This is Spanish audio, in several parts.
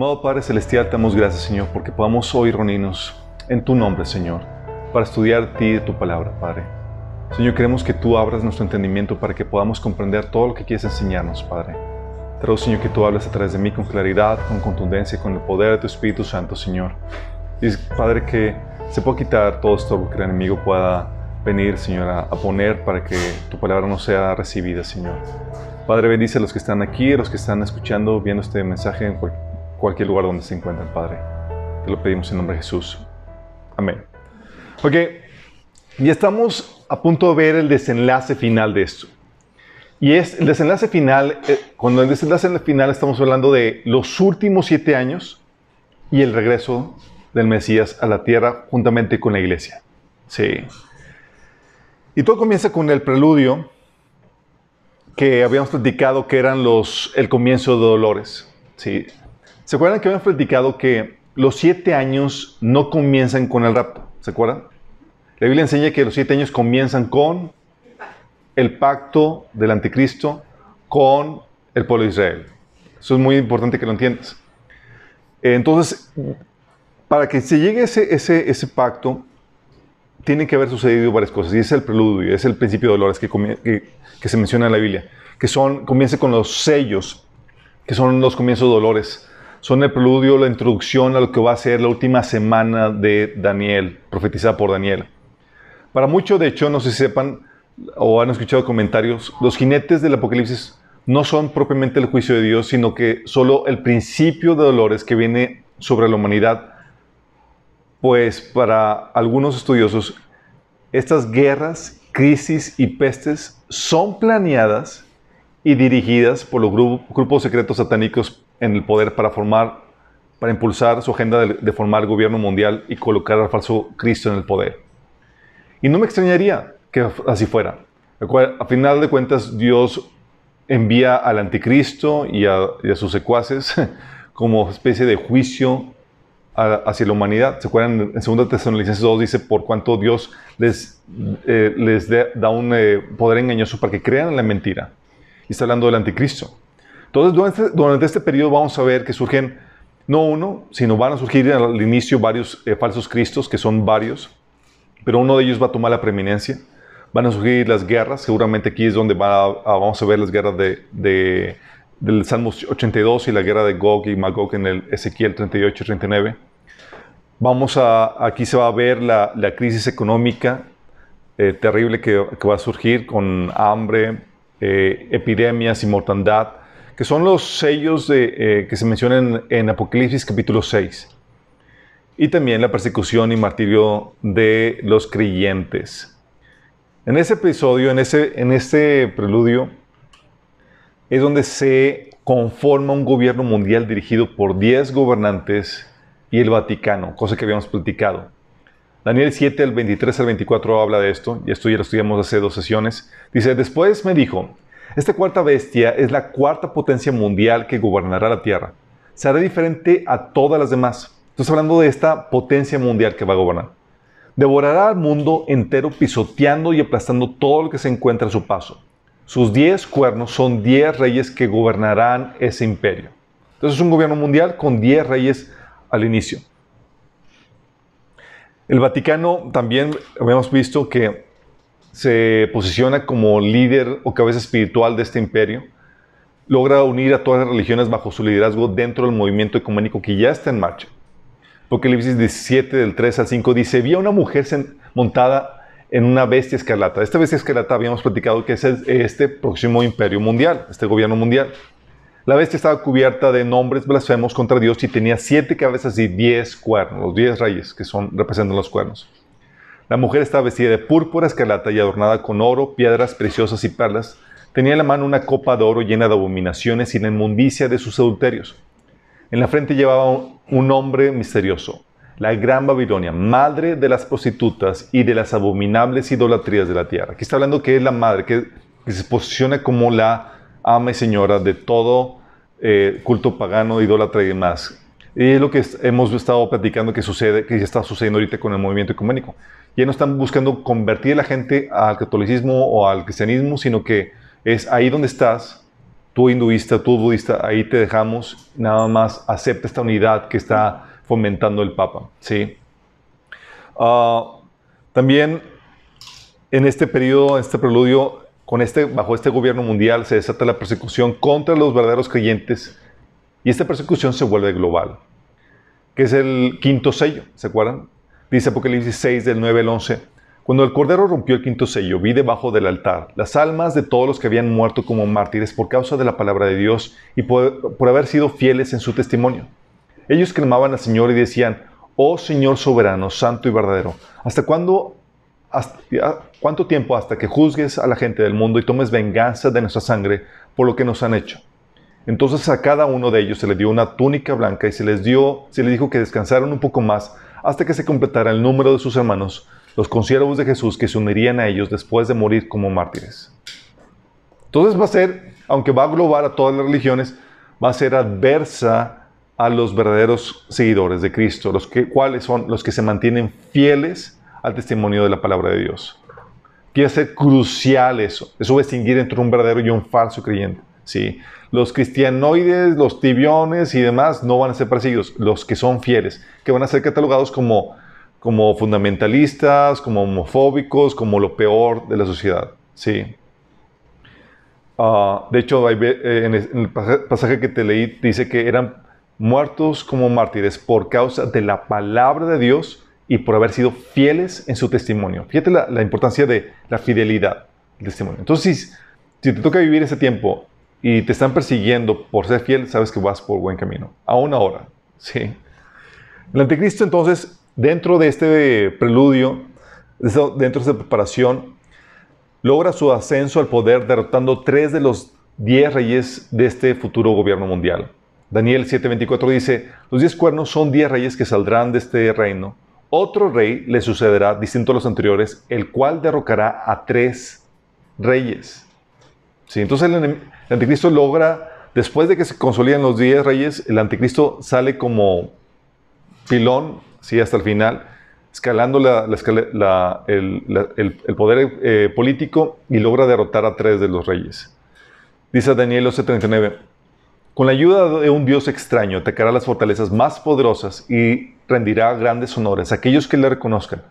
Amado Padre Celestial, te damos gracias, Señor, porque podamos hoy reunirnos en tu nombre, Señor, para estudiar ti y tu palabra, Padre. Señor, queremos que tú abras nuestro entendimiento para que podamos comprender todo lo que quieres enseñarnos, Padre. Te ruego, Señor, que tú hables a través de mí con claridad, con contundencia, con el poder de tu Espíritu Santo, Señor. Y, Padre, que se pueda quitar todo esto que el enemigo pueda venir, Señor, a, poner para que tu palabra no sea recibida, Señor. Padre, bendice a los que están aquí, a los que están escuchando, viendo este mensaje en cual- cualquier lugar donde se encuentren, Padre. Te lo pedimos en nombre de Jesús. Amén. Ok, ya estamos a punto de ver el desenlace final de esto. Y es el desenlace final, eh, cuando el desenlace final estamos hablando de los últimos siete años y el regreso del Mesías a la tierra juntamente con la iglesia. Sí. Y todo comienza con el preludio que habíamos platicado que eran los, el comienzo de dolores. Sí. ¿Se acuerdan que habíamos platicado que los siete años no comienzan con el rapto? ¿Se acuerdan? La Biblia enseña que los siete años comienzan con el pacto del anticristo con el pueblo de Israel. Eso es muy importante que lo entiendas. Entonces, para que se llegue a ese, ese, pacto, tienen que haber sucedido varias cosas. Y es el preludio, es el principio de dolores que, se menciona en la Biblia. Que son, con los sellos, que son los comienzos de dolores. Son el preludio, la introducción a lo que va a ser la última semana de Daniel, profetizada por Daniel. Para muchos, de hecho, no si sepan o han escuchado comentarios, los jinetes del Apocalipsis no son propiamente el juicio de Dios, sino que solo el principio de dolores que viene sobre la humanidad. Pues para algunos estudiosos, estas guerras, crisis y pestes son planeadas y dirigidas por los gru- grupos secretos satánicos en el poder para formar, para impulsar su agenda de, de formar gobierno mundial y colocar al falso Cristo en el poder. Y no me extrañaría que así fuera. A final de cuentas, Dios envía al anticristo y a, sus secuaces como especie de juicio hacia la humanidad. ¿Se acuerdan? En 2 Tesalonicenses 2 dice, por cuanto Dios les, eh, les da un eh, poder engañoso para que crean en la mentira. Y está hablando del anticristo. Entonces, durante, durante este periodo vamos a ver que surgen, no uno, sino van a surgir al inicio varios eh, falsos cristos, que son varios, pero uno de ellos va a tomar la preeminencia. Van a surgir las guerras, seguramente aquí es donde va a- a- vamos a ver las guerras de, de- del Salmo 82 y la guerra de Gog y Magog en el Ezequiel 38 y 39. Vamos a, aquí se va a ver la, la crisis económica eh, terrible que, que va a surgir con hambre, eh, epidemias y mortandad, que son los sellos de, eh, que se mencionan en Apocalipsis capítulo 6 y también la persecución y martirio de los creyentes. En ese episodio, en ese, en este preludio, es donde se conforma un gobierno mundial dirigido por 10 gobernantes y el Vaticano, cosa que habíamos platicado. Daniel 7, el 23 al 24 habla de esto, y esto ya lo estudiamos hace dos sesiones. Dice, después me dijo, esta cuarta bestia es la cuarta potencia mundial que gobernará la tierra. Será diferente a todas las demás. Estamos hablando de esta potencia mundial que va a gobernar. Devorará al mundo entero pisoteando y aplastando todo lo que se encuentra a su paso. Sus diez cuernos son diez reyes que gobernarán ese imperio. Entonces es un gobierno mundial con diez reyes al inicio. El Vaticano también habíamos visto que se posiciona como líder o cabeza espiritual de este imperio. Logra unir a todas las religiones bajo su liderazgo dentro del movimiento ecuménico que ya está en marcha. Apocalipsis 17, del 3 al 5, dice, vi a una mujer montada en una bestia escarlata. Esta bestia escarlata habíamos platicado que es este próximo imperio mundial, este gobierno mundial. La bestia estaba cubierta de nombres blasfemos contra Dios y tenía siete cabezas y diez cuernos, los diez reyes que son, representan los cuernos. La mujer estaba vestida de púrpura escarlata y adornada con oro, piedras preciosas y perlas. Tenía en la mano una copa de oro llena de abominaciones y la inmundicia de sus adulterios. En la frente llevaba un- nombre misterioso, la Gran Babilonia, madre de las prostitutas y de las abominables idolatrías de la tierra. Aquí está hablando que es la madre, que, se posiciona como la ama y señora de todo eh, culto pagano, idólatra y demás. Y es lo que hemos estado platicando que sucede, que está sucediendo ahorita con el movimiento ecuménico. Ya no están buscando convertir a la gente al catolicismo o al cristianismo, sino que es ahí donde estás, tú hinduista, tú budista, ahí te dejamos, nada más acepta esta unidad que está fomentando el Papa. ¿sí? Ah, también en este periodo, en este preludio, con este, bajo este gobierno mundial se desata la persecución contra los verdaderos creyentes y esta persecución se vuelve global, que es el quinto sello, ¿se acuerdan? Dice Apocalipsis 6 del 9 al 11. Cuando el Cordero rompió el quinto sello, vi debajo del altar las almas de todos los que habían muerto como mártires por causa de la palabra de Dios y por, haber sido fieles en su testimonio. Ellos clamaban al Señor y decían, Oh Señor soberano, santo y verdadero, ¿hasta cuándo, cuánto tiempo hasta que juzgues a la gente del mundo y tomes venganza de nuestra sangre por lo que nos han hecho? Entonces a cada uno de ellos se le dio una túnica blanca y se les dio, se les dijo que descansaran un poco más hasta que se completara el número de sus hermanos, los consiervos de Jesús que se unirían a ellos después de morir como mártires. Entonces va a ser, aunque va a englobar a todas las religiones, va a ser adversa a los verdaderos seguidores de Cristo, los que, cuáles son los que se mantienen fieles al testimonio de la palabra de Dios. Quiere ser crucial eso, eso distinguir entre un verdadero y un falso creyente. ¿sí? Los cristianoides, los tibiones y demás no van a ser perseguidos, los que son fieles, que van a ser catalogados como, como fundamentalistas, como homofóbicos, como lo peor de la sociedad. ¿sí? Ah, de hecho, eh, en el pasaje que te leí dice que eran muertos como mártires por causa de la palabra de Dios y por haber sido fieles en su testimonio. Fíjate la, importancia de la fidelidad del testimonio. Entonces, si te toca vivir ese tiempo y te están persiguiendo por ser fiel, sabes que vas por buen camino. Aún ahora, ¿sí? El anticristo entonces, dentro de este preludio, dentro de esta preparación, logra su ascenso al poder derrotando tres de los diez reyes de este futuro gobierno mundial. Daniel 7:24 dice, los diez cuernos son diez reyes que saldrán de este reino. Otro rey le sucederá, distinto a los anteriores, el cual derrocará a tres reyes. Sí, entonces el, anticristo logra, después de que se consolidan los diez reyes, el anticristo sale como pilón, sí, hasta el final, escalando el, poder eh, político y logra derrotar a tres de los reyes. Dice Daniel 11:39, con la ayuda de un Dios extraño atacará las fortalezas más poderosas y rendirá grandes honores a aquellos que le reconozcan,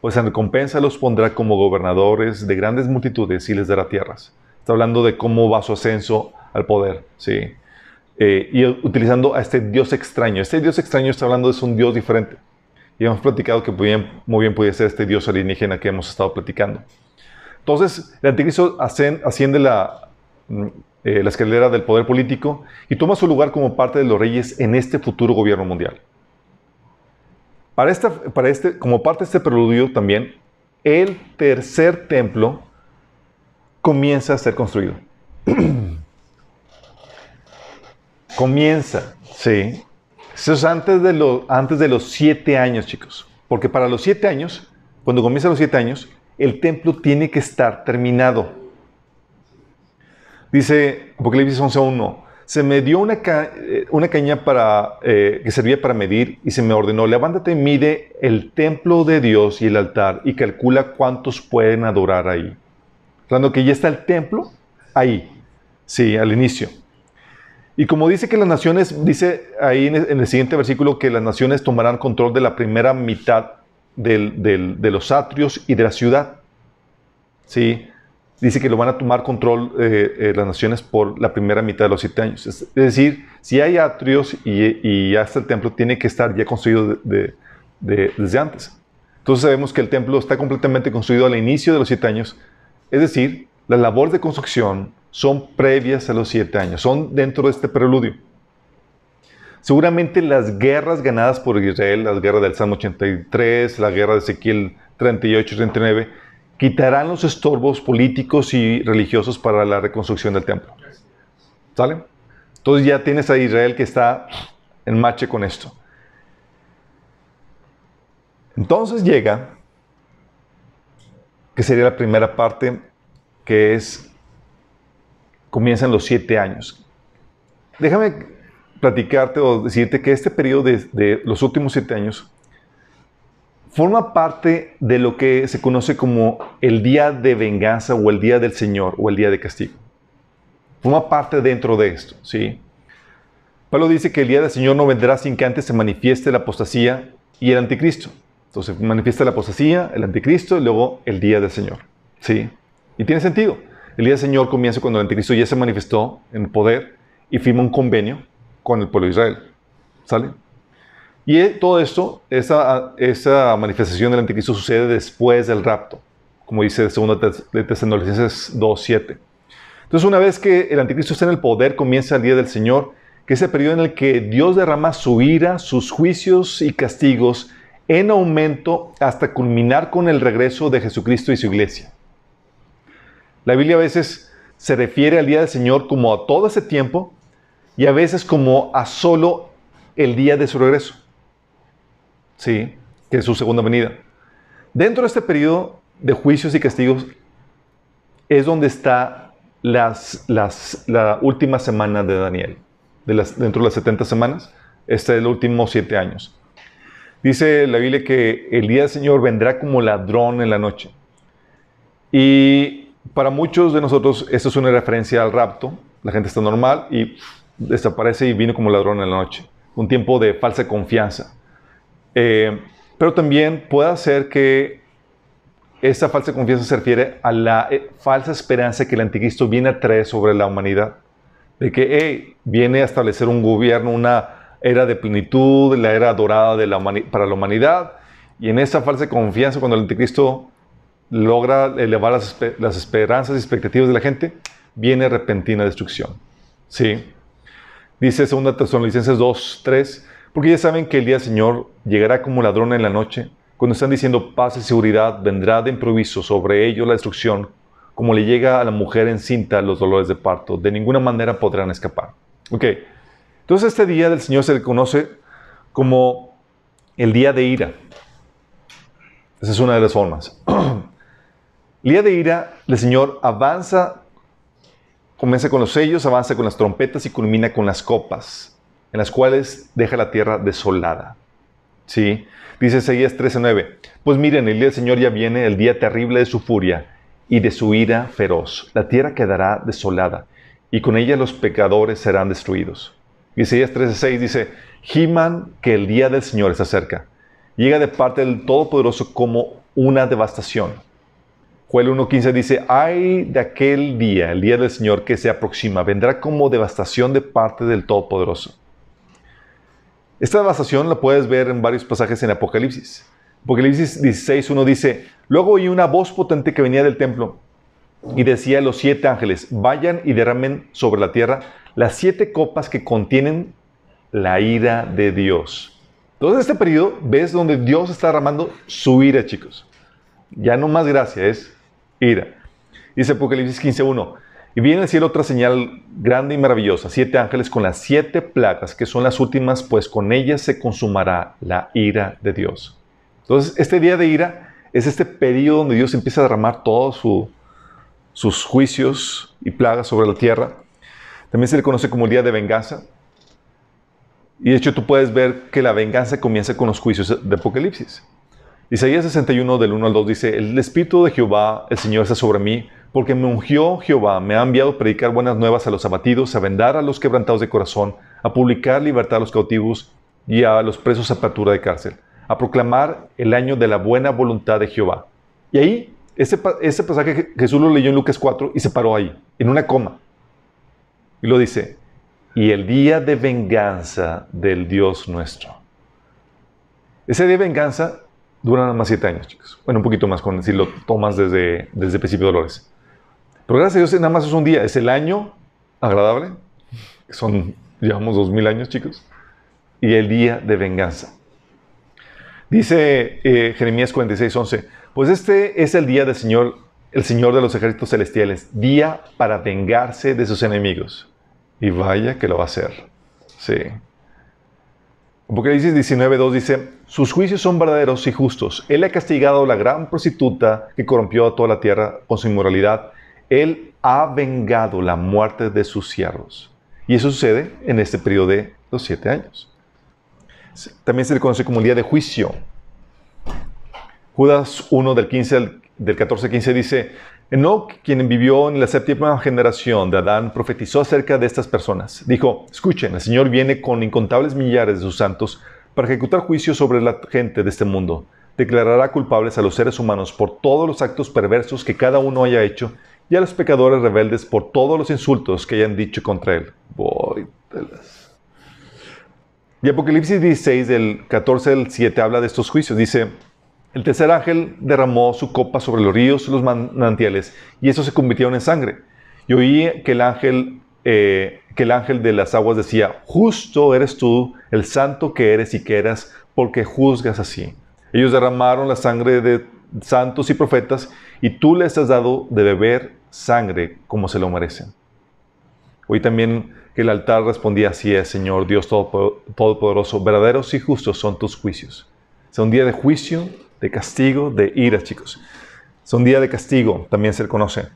pues en recompensa los pondrá como gobernadores de grandes multitudes y les dará tierras. Está hablando de cómo va su ascenso al poder, ¿sí? Eh, y utilizando a este Dios extraño. Este Dios extraño está hablando de un Dios diferente. Y hemos platicado que muy bien, muy bien puede ser este Dios alienígena que hemos estado platicando. Entonces, el anticristo asciende la, mm, eh, la escalera del poder político y toma su lugar como parte de los reyes en este futuro gobierno mundial. Para esta, para este, como parte de este preludio también, el tercer templo comienza a ser construido. comienza, sí. Eso es antes de, lo, antes de los siete años, chicos. Porque para los siete años, cuando comienza los siete años, el templo tiene que estar terminado. Dice Apocalipsis 11.1, se me dio una, eh, una caña para, eh, que servía para medir y se me ordenó, levántate mide el templo de Dios y el altar y calcula cuántos pueden adorar ahí. Hablando que ya está el templo ahí, sí, al inicio. Y como dice que las naciones, dice ahí en el siguiente versículo que las naciones tomarán control de la primera mitad de los atrios y de la ciudad. Sí, dice que lo van a tomar control eh, eh, las naciones por la primera mitad de los siete años. Es, decir, si hay atrios y, ya está el templo, tiene que estar ya construido desde antes. Entonces sabemos que el templo está completamente construido al inicio de los siete años es decir, las labores de construcción son previas a los siete años, son dentro de este preludio. Seguramente las guerras ganadas por Israel, las guerras del Salmo 83, la guerra de Ezequiel 38 y 39, quitarán los estorbos políticos y religiosos para la reconstrucción del templo. ¿Sale? Entonces ya tienes a Israel que está en marcha con esto. Entonces llega que sería la primera parte, que es, comienzan los siete años. Déjame platicarte o decirte que este periodo de, los últimos siete años forma parte de lo que se conoce como el día de venganza o el día del Señor o el día de castigo. Forma parte dentro de esto, ¿sí? Pablo dice que el día del Señor no vendrá sin que antes se manifieste la apostasía y el anticristo. Entonces manifiesta la apostasía, el anticristo y luego el día del Señor. ¿Sí? Y tiene sentido. El día del Señor comienza cuando el anticristo ya se manifestó en poder y firma un convenio con el pueblo de Israel. ¿Sale? Y todo esto, esa, esa manifestación del anticristo sucede después del rapto, como dice 2 de Tesalonicenses 2.7. Entonces, una vez que el anticristo está en el poder, comienza el día del Señor que es el periodo en el que Dios derrama su ira, sus juicios y castigos en aumento hasta culminar con el regreso de Jesucristo y su iglesia. La Biblia a veces se refiere al día del Señor como a todo ese tiempo y a veces como a solo el día de su regreso. Sí, que es su segunda venida. Dentro de este periodo de juicios y castigos es donde está las, la última semana de Daniel dentro de las 70 semanas. Este es el último siete años. Dice la Biblia que el día del Señor vendrá como ladrón en la noche. Y para muchos de nosotros esto es una referencia al rapto. La gente está normal y desaparece y viene como ladrón en la noche. Un tiempo de falsa confianza. Eh, pero también puede ser que esa falsa confianza se refiere a la eh, falsa esperanza que el anticristo viene a traer sobre la humanidad de que viene a establecer un gobierno, una era de plenitud, la era dorada para la humanidad, y en esa falsa confianza, cuando el anticristo logra elevar las, las esperanzas y expectativas de la gente, viene repentina destrucción. ¿Sí? Dice 2 Tesalonicenses 2, 3, porque ya saben que el día del Señor llegará como ladrón en la noche, cuando están diciendo paz y seguridad, vendrá de improviso sobre ellos la destrucción, como le llega a la mujer encinta los dolores de parto. De ninguna manera podrán escapar. Ok, entonces este día del Señor se le conoce como el día de ira. Esa es una de las formas. el día de ira, el Señor avanza, comienza con los sellos, avanza con las trompetas y culmina con las copas, en las cuales deja la tierra desolada. ¿Sí? Dice Isaías 13:9. Pues miren, el día del Señor ya viene, el día terrible de su furia y de su ira feroz. La tierra quedará desolada, y con ella los pecadores serán destruidos. Isaías 13:6 dice, giman que el día del Señor está cerca. Llega de parte del Todopoderoso como una devastación. Joel 1.15 dice, ay de aquel día, el día del Señor que se aproxima, vendrá como devastación de parte del Todopoderoso. Esta devastación la puedes ver en varios pasajes en Apocalipsis. Apocalipsis 16.1 dice, luego oí una voz potente que venía del templo y decía a los siete ángeles, vayan y derramen sobre la tierra las siete copas que contienen la ira de Dios. Entonces, este periodo ves donde Dios está derramando su ira, chicos. Ya no más gracia, es ira. Dice Apocalipsis 15.1, y viene el cielo otra señal grande y maravillosa, siete ángeles con las siete plagas, que son las últimas, pues con ellas se consumará la ira de Dios. Entonces, este día de ira es este periodo donde Dios empieza a derramar todos sus juicios y plagas sobre la tierra. También se le conoce como el día de venganza. Y de hecho tú puedes ver que la venganza comienza con los juicios de Apocalipsis. Isaías 61 del 1 al 2 dice, el Espíritu de Jehová, el Señor, está sobre mí, porque me ungió Jehová, me ha enviado a predicar buenas nuevas a los abatidos, a vendar a los quebrantados de corazón, a publicar libertad a los cautivos y a los presos a apertura de cárcel a proclamar el año de la buena voluntad de Jehová. Y ahí, ese, ese pasaje Jesús lo leyó en Lucas 4 y se paró ahí, en una coma. Y lo dice, y el día de venganza del Dios nuestro. Ese día de venganza dura nada más siete años, chicos. Bueno, un poquito más con si lo tomas desde, desde el principio de Dolores. Pero gracias a Dios nada más es un día, es el año agradable, que son, llevamos dos mil años, chicos, y el día de venganza. Dice eh, Jeremías 46, 11, pues este es el día del Señor, el Señor de los ejércitos celestiales, día para vengarse de sus enemigos. Y vaya que lo va a hacer. Sí. Apocalipsis 19, 2 dice, sus juicios son verdaderos y justos. Él ha castigado a la gran prostituta que corrompió a toda la tierra con su inmoralidad. Él ha vengado la muerte de sus siervos. Y eso sucede en este periodo de los siete años. También se le conoce como el día de juicio. Judas 1 del, 15, del 14 15 dice, Enoch, quien vivió en la séptima generación de Adán, profetizó acerca de estas personas. Dijo, escuchen, el Señor viene con incontables millares de sus santos para ejecutar juicio sobre la gente de este mundo. Declarará culpables a los seres humanos por todos los actos perversos que cada uno haya hecho y a los pecadores rebeldes por todos los insultos que hayan dicho contra él. Voy y Apocalipsis 16, del 14 al 7, habla de estos juicios. Dice, el tercer ángel derramó su copa sobre los ríos y los manantiales, y eso se convirtieron en sangre. Y oí que el ángel, eh, que el ángel de las aguas decía, justo eres tú, el santo que eres y que eras, porque juzgas así. Ellos derramaron la sangre de santos y profetas, y tú les has dado de beber sangre como se lo merecen. Hoy también que el altar respondía así es, Señor Dios Todopoderoso, verdaderos y justos son tus juicios. Es un día de juicio de castigo, de ira, chicos. Es un día de castigo, también se le conoce.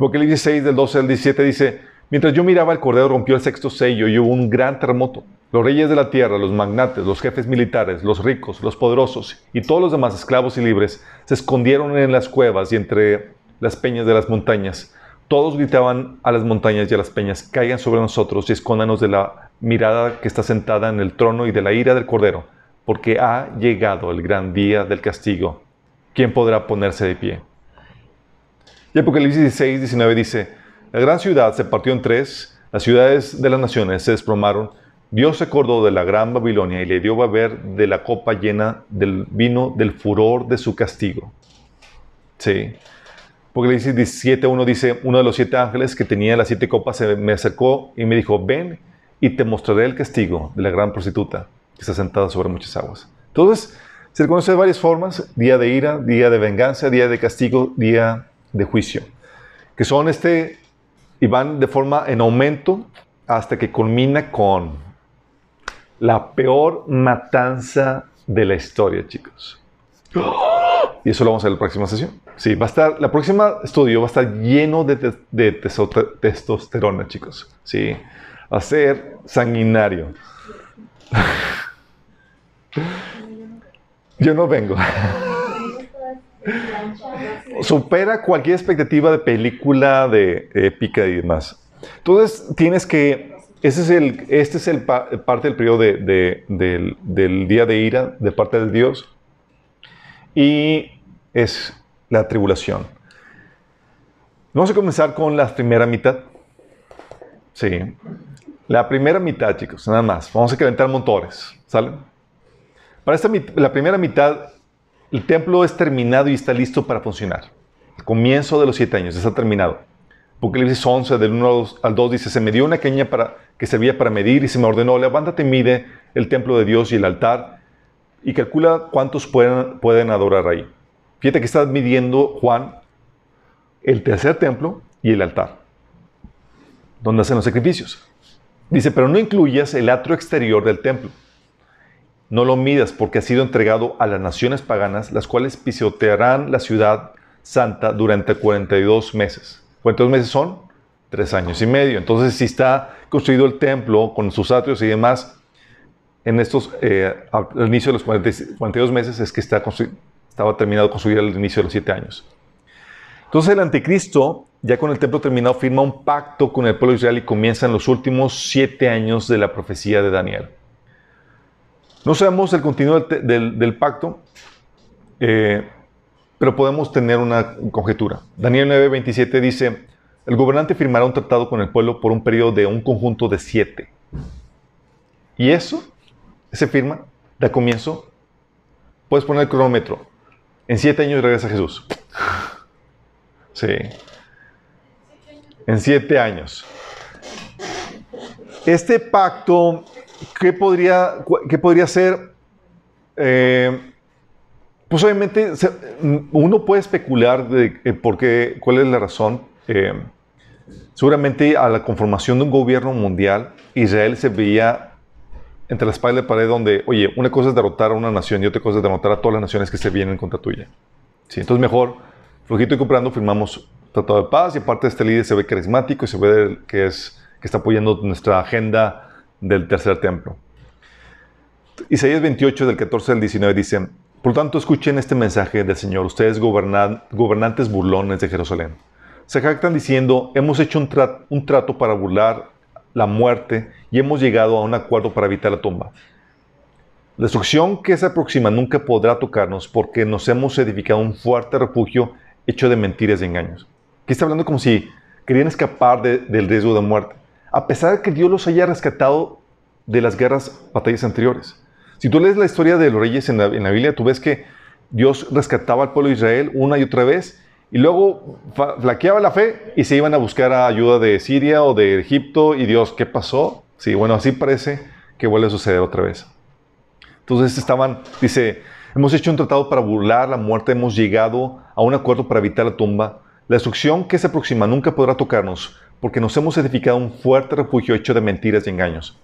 El 16 del 12 al 17 dice, mientras yo miraba el cordero rompió el sexto sello y hubo un gran terremoto. Los reyes de la tierra, los magnates, los jefes militares, los ricos, los poderosos y todos los demás esclavos y libres se escondieron en las cuevas y entre las peñas de las montañas. Todos gritaban a las montañas y a las peñas, caigan sobre nosotros y escóndanos de la mirada que está sentada en el trono y de la ira del cordero porque ha llegado el gran día del castigo. ¿Quién podrá ponerse de pie? Y Apocalipsis 16, 19 dice, la gran ciudad se partió en tres, las ciudades de las naciones se desplomaron, Dios se acordó de la gran Babilonia y le dio beber de la copa llena del vino del furor de su castigo. Sí. Apocalipsis 17, 1 dice, uno de los siete ángeles que tenía las siete copas se me acercó y me dijo, ven y te mostraré el castigo de la gran prostituta que está sentada sobre muchas aguas. Entonces, se le conoce de varias formas, día de ira, día de venganza, día de castigo, día de juicio, que son este, y van de forma en aumento hasta que culmina con la peor matanza de la historia, chicos. Y eso lo vamos a ver en la próxima sesión. Sí, va a estar, la próxima estudio va a estar lleno de, testosterona, chicos. Sí, va a ser sanguinario. Yo no vengo. Supera cualquier expectativa de película de épica y demás. Entonces tienes que, ese es el, este es el parte del periodo de, del, día de ira de parte de Dios y es la tribulación. Vamos a comenzar con la primera mitad. Sí. La primera mitad, chicos, nada más. Vamos a calentar motores. ¿Sale? Para esta, la primera mitad, el templo es terminado y está listo para funcionar. El comienzo de los siete años está terminado. Apocalipsis 11, del 1 al 2, dice, se me dio una caña para, que servía para medir y se me ordenó, levántate y mide el templo de Dios y el altar y calcula cuántos pueden, pueden adorar ahí. Fíjate que está midiendo Juan el tercer templo y el altar, donde hacen los sacrificios. Dice, pero no incluyas el atrio exterior del templo no lo midas porque ha sido entregado a las naciones paganas, las cuales pisotearán la ciudad santa durante 42 meses. ¿Cuántos meses son? Tres años y medio. Entonces, si está construido el templo con sus atrios y demás, en estos, eh, al inicio de los 42 meses es que está estaba terminado construir al inicio de los siete años. Entonces el anticristo, ya con el templo terminado, firma un pacto con el pueblo de Israel y comienzan los últimos siete años de la profecía de Daniel. No sabemos el contenido del, pacto, eh, pero podemos tener una conjetura. Daniel 9:27 dice, el gobernante firmará un tratado con el pueblo por un periodo de un conjunto de siete. Y eso, ese firma, da comienzo, puedes poner el cronómetro. En siete años regresa Jesús. Sí. En siete años. Este pacto ¿qué podría, qué podría ser? Eh, pues obviamente uno puede especular de eh, por qué, cuál es la razón. Eh, seguramente a la conformación de un gobierno mundial, Israel se veía entre la espalda y la pared donde, oye, una cosa es derrotar a una nación y otra cosa es derrotar a todas las naciones que se vienen contra tuya. Sí, entonces mejor, flojito y comprando, firmamos tratado de paz y aparte este líder se ve carismático y se ve que, es, que está apoyando nuestra agenda del tercer templo. Isaías 28, del 14 al 19 dice, Por tanto, escuchen este mensaje del Señor, ustedes gobernantes burlones de Jerusalén. Se jactan diciendo, hemos hecho un, un trato para burlar la muerte y hemos llegado a un acuerdo para evitar la tumba. La destrucción que se aproxima nunca podrá tocarnos porque nos hemos edificado un fuerte refugio hecho de mentiras y engaños. Aquí está hablando como si querían escapar del riesgo de muerte, a pesar de que Dios los haya rescatado de las guerras, batallas anteriores. Si tú lees la historia de los reyes en la, Biblia, tú ves que Dios rescataba al pueblo de Israel una y otra vez y luego flaqueaba la fe y se iban a buscar ayuda de Siria o de Egipto y Dios, ¿qué pasó? Sí, bueno, así parece que vuelve a suceder otra vez. Entonces estaban, dice, hemos hecho un tratado para burlar la muerte, hemos llegado a un acuerdo para evitar la tumba. La destrucción que se aproxima nunca podrá tocarnos porque nos hemos edificado un fuerte refugio hecho de mentiras y engaños.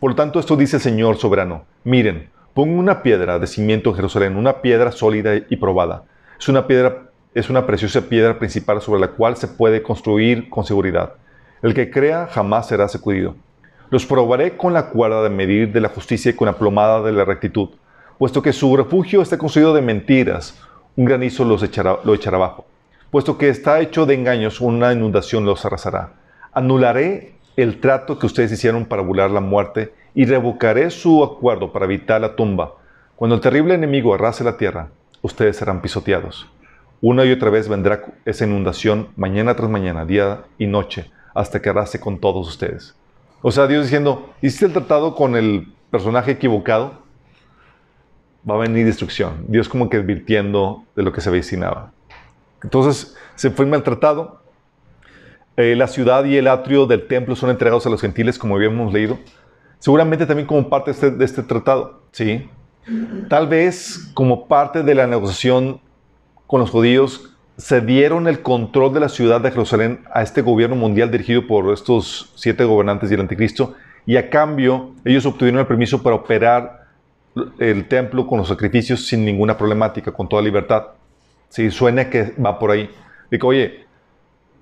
Por lo tanto, esto dice el Señor soberano. Miren, pongo una piedra de cimiento en Jerusalén, una piedra sólida y probada. Es una piedra es una preciosa piedra principal sobre la cual se puede construir con seguridad. El que crea jamás será sacudido. Los probaré con la cuerda de medir de la justicia y con la plomada de la rectitud, puesto que su refugio está construido de mentiras, un granizo los echará, lo echará abajo. Puesto que está hecho de engaños, una inundación los arrasará. Anularé el trato que ustedes hicieron para burlar la muerte y revocaré su acuerdo para evitar la tumba. Cuando el terrible enemigo arrase la tierra, ustedes serán pisoteados. Una y otra vez vendrá esa inundación mañana tras mañana, día y noche, hasta que arrase con todos ustedes. O sea, Dios diciendo, hiciste el tratado con el personaje equivocado, va a venir destrucción. Dios como que advirtiendo de lo que se avecinaba. Entonces se firma el tratado. Eh, la ciudad y el atrio del templo son entregados a los gentiles, como habíamos leído. Seguramente también como parte de este, este tratado, ¿sí? Tal vez como parte de la negociación con los judíos, cedieron el control de la ciudad de Jerusalén a este gobierno mundial dirigido por estos siete gobernantes y el anticristo, y a cambio ellos obtuvieron el permiso para operar el templo con los sacrificios sin ninguna problemática, con toda libertad. Si suena que va por ahí. Digo, oye,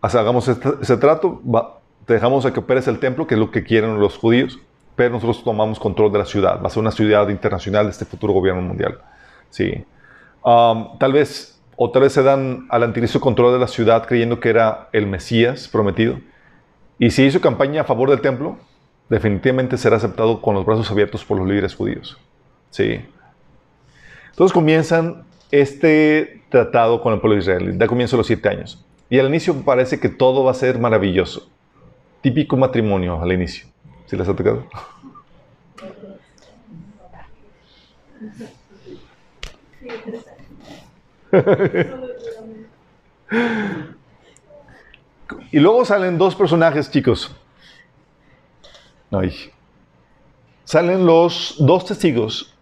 hagamos este, ese trato, te dejamos a que operes el templo, que es lo que quieren los judíos, pero nosotros tomamos control de la ciudad. Va a ser una ciudad internacional de este futuro gobierno mundial. Sí. Um, tal vez o tal vez se dan al anticristo control de la ciudad creyendo que era el Mesías prometido. Y si hizo campaña a favor del templo, definitivamente será aceptado con los brazos abiertos por los líderes judíos. Sí. Entonces comienzan este tratado con el pueblo de Israel. Da comienzo a los siete años. Y al inicio parece que todo va a ser maravilloso. Típico matrimonio al inicio. ¿Sí les ha tocado? y luego salen dos personajes, chicos. Salen los dos testigos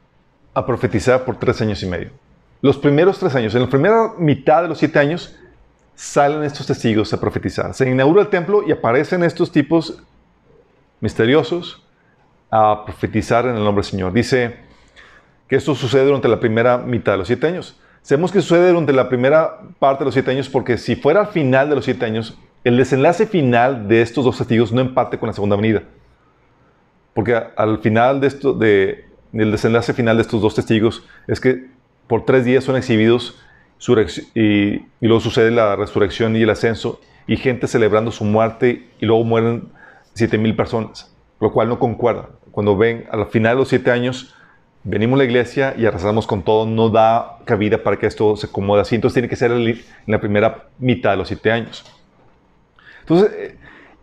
a profetizar por tres años y medio. Los primeros tres años, en la primera mitad de los siete años, salen estos testigos a profetizar. Se inaugura el templo y aparecen estos tipos misteriosos a profetizar en el nombre del Señor. Dice que esto sucede durante la primera mitad de los siete años. Sabemos que sucede durante la primera parte de los siete años porque si fuera al final de los siete años, el desenlace final de estos dos testigos no empate con la segunda venida. Porque al final de esto, de, el desenlace final de estos dos testigos es que por tres días son exhibidos y, y luego sucede la resurrección y el ascenso y gente celebrando su muerte y luego mueren siete mil personas, lo cual no concuerda. Cuando ven al final de los siete años, venimos a la iglesia y arrasamos con todo, no da cabida para que esto se acomode así. Entonces tiene que ser en la primera mitad de los siete años. Entonces, eh,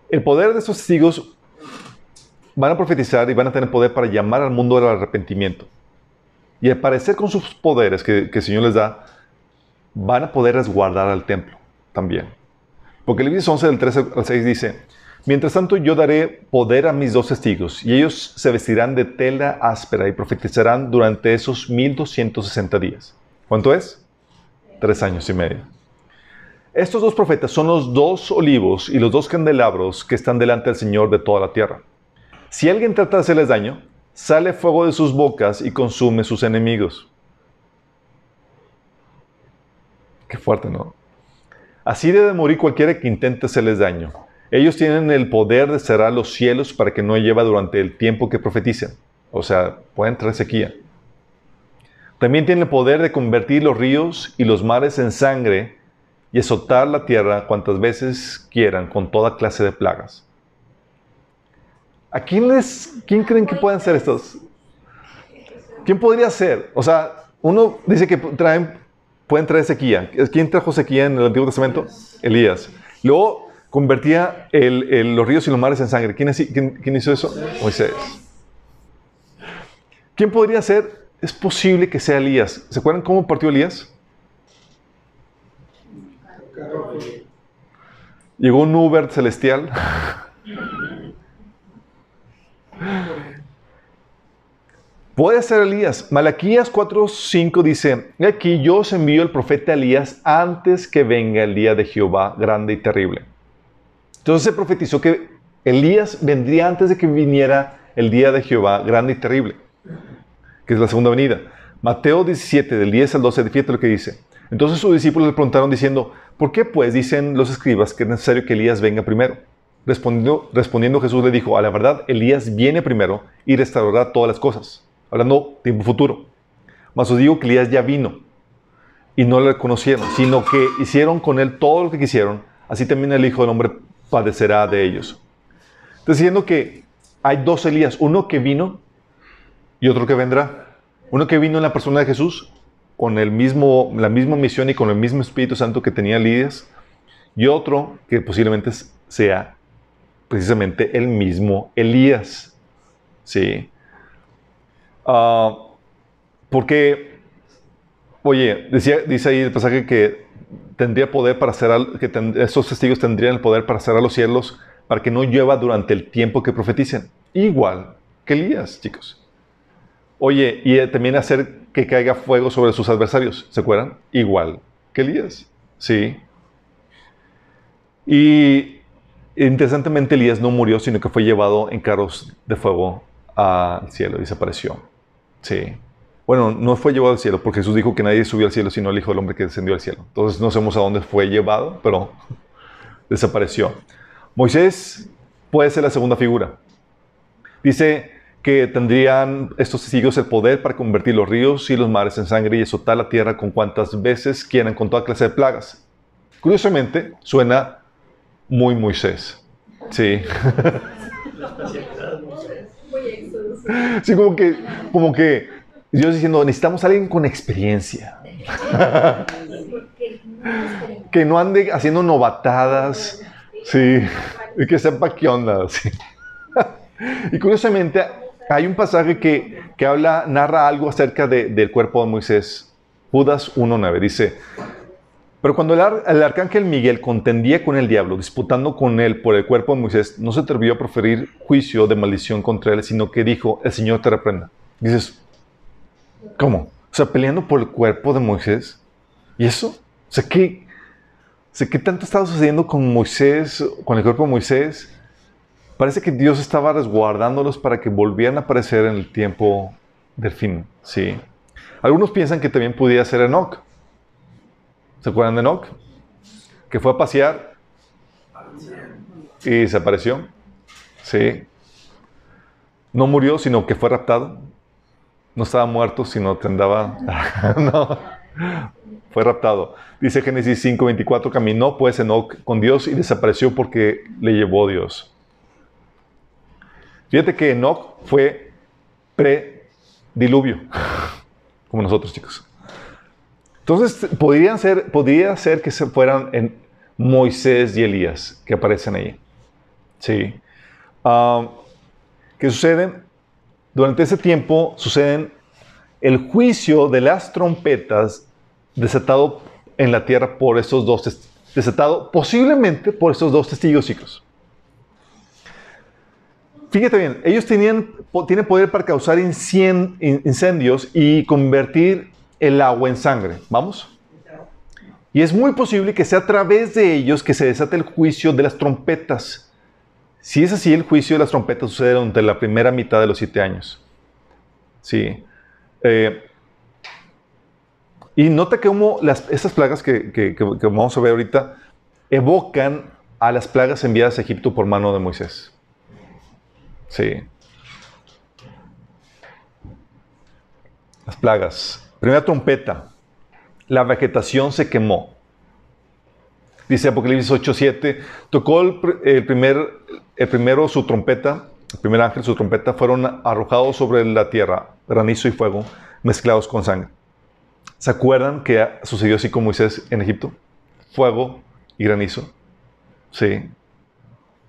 el poder de estos testigos van a profetizar y van a tener poder para llamar al mundo al arrepentimiento. Y al parecer con sus poderes que, que el Señor les da, van a poder resguardar al templo también. Porque el libro 11 del 13 al 6 dice, Mientras tanto, yo daré poder a mis dos testigos, y ellos se vestirán de tela áspera y profetizarán durante esos 1260 días. ¿Cuánto es? Tres años y medio. Estos dos profetas son los dos olivos y los dos candelabros que están delante del Señor de toda la tierra. Si alguien trata de hacerles daño, sale fuego de sus bocas y consume sus enemigos. Fuerte, ¿no? Así debe morir cualquiera que intente hacerles daño. Ellos tienen el poder de cerrar los cielos para que no lleve durante el tiempo que profeticen. O sea, pueden traer sequía. También tiene el poder de convertir los ríos y los mares en sangre y azotar la tierra cuantas veces quieran con toda clase de plagas. ¿A quién, les, quién creen que pueden ser estos? ¿Quién podría ser? O sea, uno dice que traen, pueden traer sequía. ¿Quién trajo sequía en el Antiguo Testamento? Elías. Luego convertía los ríos y los mares en sangre. ¿Quién, quién hizo eso? Moisés. ¿Quién podría ser? Es posible que sea Elías. ¿Se acuerdan cómo partió Elías? Llegó un Uber celestial. Puede ser Elías. Malaquías 4:5 dice, aquí yo os envío el profeta Elías antes que venga el día de Jehová grande y terrible. Entonces se profetizó que Elías vendría antes de que viniera el día de Jehová grande y terrible, que es la segunda venida. Mateo 17, del 10 al 12, fíjate lo que dice. Entonces sus discípulos le preguntaron diciendo, ¿por qué pues dicen los escribas que es necesario que Elías venga primero? Respondiendo, respondiendo Jesús le dijo, a la verdad, Elías viene primero y restaurará todas las cosas, hablando tiempo futuro. Mas os digo que Elías ya vino y no le conocieron, sino que hicieron con él todo lo que quisieron, así también el Hijo del Hombre padecerá de ellos. Entonces, diciendo que hay dos Elías, uno que vino y otro que vendrá. Uno que vino en la persona de Jesús con el mismo, la misma misión y con el mismo Espíritu Santo que tenía Elías, y otro que posiblemente sea precisamente el mismo Elías. Sí. Ah, porque, oye, dice ahí el pasaje que tendría poder para hacer, que esos testigos tendrían el poder para cerrar los cielos para que no llueva durante el tiempo que profeticen. Igual que Elías, chicos. Oye, y eh, también hacer que caiga fuego sobre sus adversarios. ¿Se acuerdan? Igual que Elías. Sí. Y interesantemente Elías no murió, sino que fue llevado en carros de fuego al cielo y desapareció. Sí. Bueno, no fue llevado al cielo, porque Jesús dijo que nadie subió al cielo, sino el Hijo del Hombre que descendió al cielo. Entonces no sabemos a dónde fue llevado, pero desapareció. Moisés puede ser la segunda figura. Dice que tendrían estos testigos el poder para convertir los ríos y los mares en sangre y azotar la tierra con cuantas veces quieran, con toda clase de plagas. Curiosamente, suena muy Moisés. Sí. sí, como que, como que Dios diciendo, necesitamos a alguien con experiencia. que no ande haciendo novatadas. Sí. Y que sepa qué onda. Sí. y curiosamente, hay un pasaje que, que habla, narra algo acerca del cuerpo de Moisés. Judas 1.9 dice, pero cuando el, arcángel Miguel contendía con el diablo, disputando con él por el cuerpo de Moisés, no se atrevió a proferir juicio de maldición contra él, sino que dijo, el Señor te reprenda. Dices, ¿cómo? O sea, peleando por el cuerpo de Moisés. ¿Y eso? O sea, ¿qué, o ¿qué tanto estaba sucediendo con Moisés, con el cuerpo de Moisés? Parece que Dios estaba resguardándolos para que volvieran a aparecer en el tiempo del fin. Sí. Algunos piensan que también podía ser Enoch. ¿Se acuerdan de Enoch? Que fue a pasear y desapareció. Sí. No murió, sino que fue raptado. No estaba muerto, sino que andaba. no. Fue raptado. Dice Génesis 5:24: Caminó pues Enoch con Dios y desapareció porque le llevó Dios. Fíjate que Enoch fue pre-diluvio, como nosotros, chicos. Entonces, ser, podría ser que se fueran en Moisés y Elías que aparecen ahí. Sí. Ah, ¿Qué sucede? Durante ese tiempo suceden el juicio de las trompetas desatado en la tierra por estos dos, desatado posiblemente por estos dos testigos, chicos. Fíjate bien, ellos tienen poder para causar incendios y convertir el agua en sangre. ¿Vamos? Y es muy posible que sea a través de ellos que se desate el juicio de las trompetas. Si es así, el juicio de las trompetas sucede durante la primera mitad de los siete años. Sí. Eh, y nota que como las, estas plagas que, que vamos a ver ahorita evocan a las plagas enviadas a Egipto por mano de Moisés. Sí. Las plagas. Primera trompeta. La vegetación se quemó. Dice Apocalipsis 8:7. Tocó el, primer, el primero su trompeta, el primer ángel su trompeta, fueron arrojados sobre la tierra, granizo y fuego, mezclados con sangre. ¿Se acuerdan que sucedió así con Moisés en Egipto? Fuego y granizo. Sí.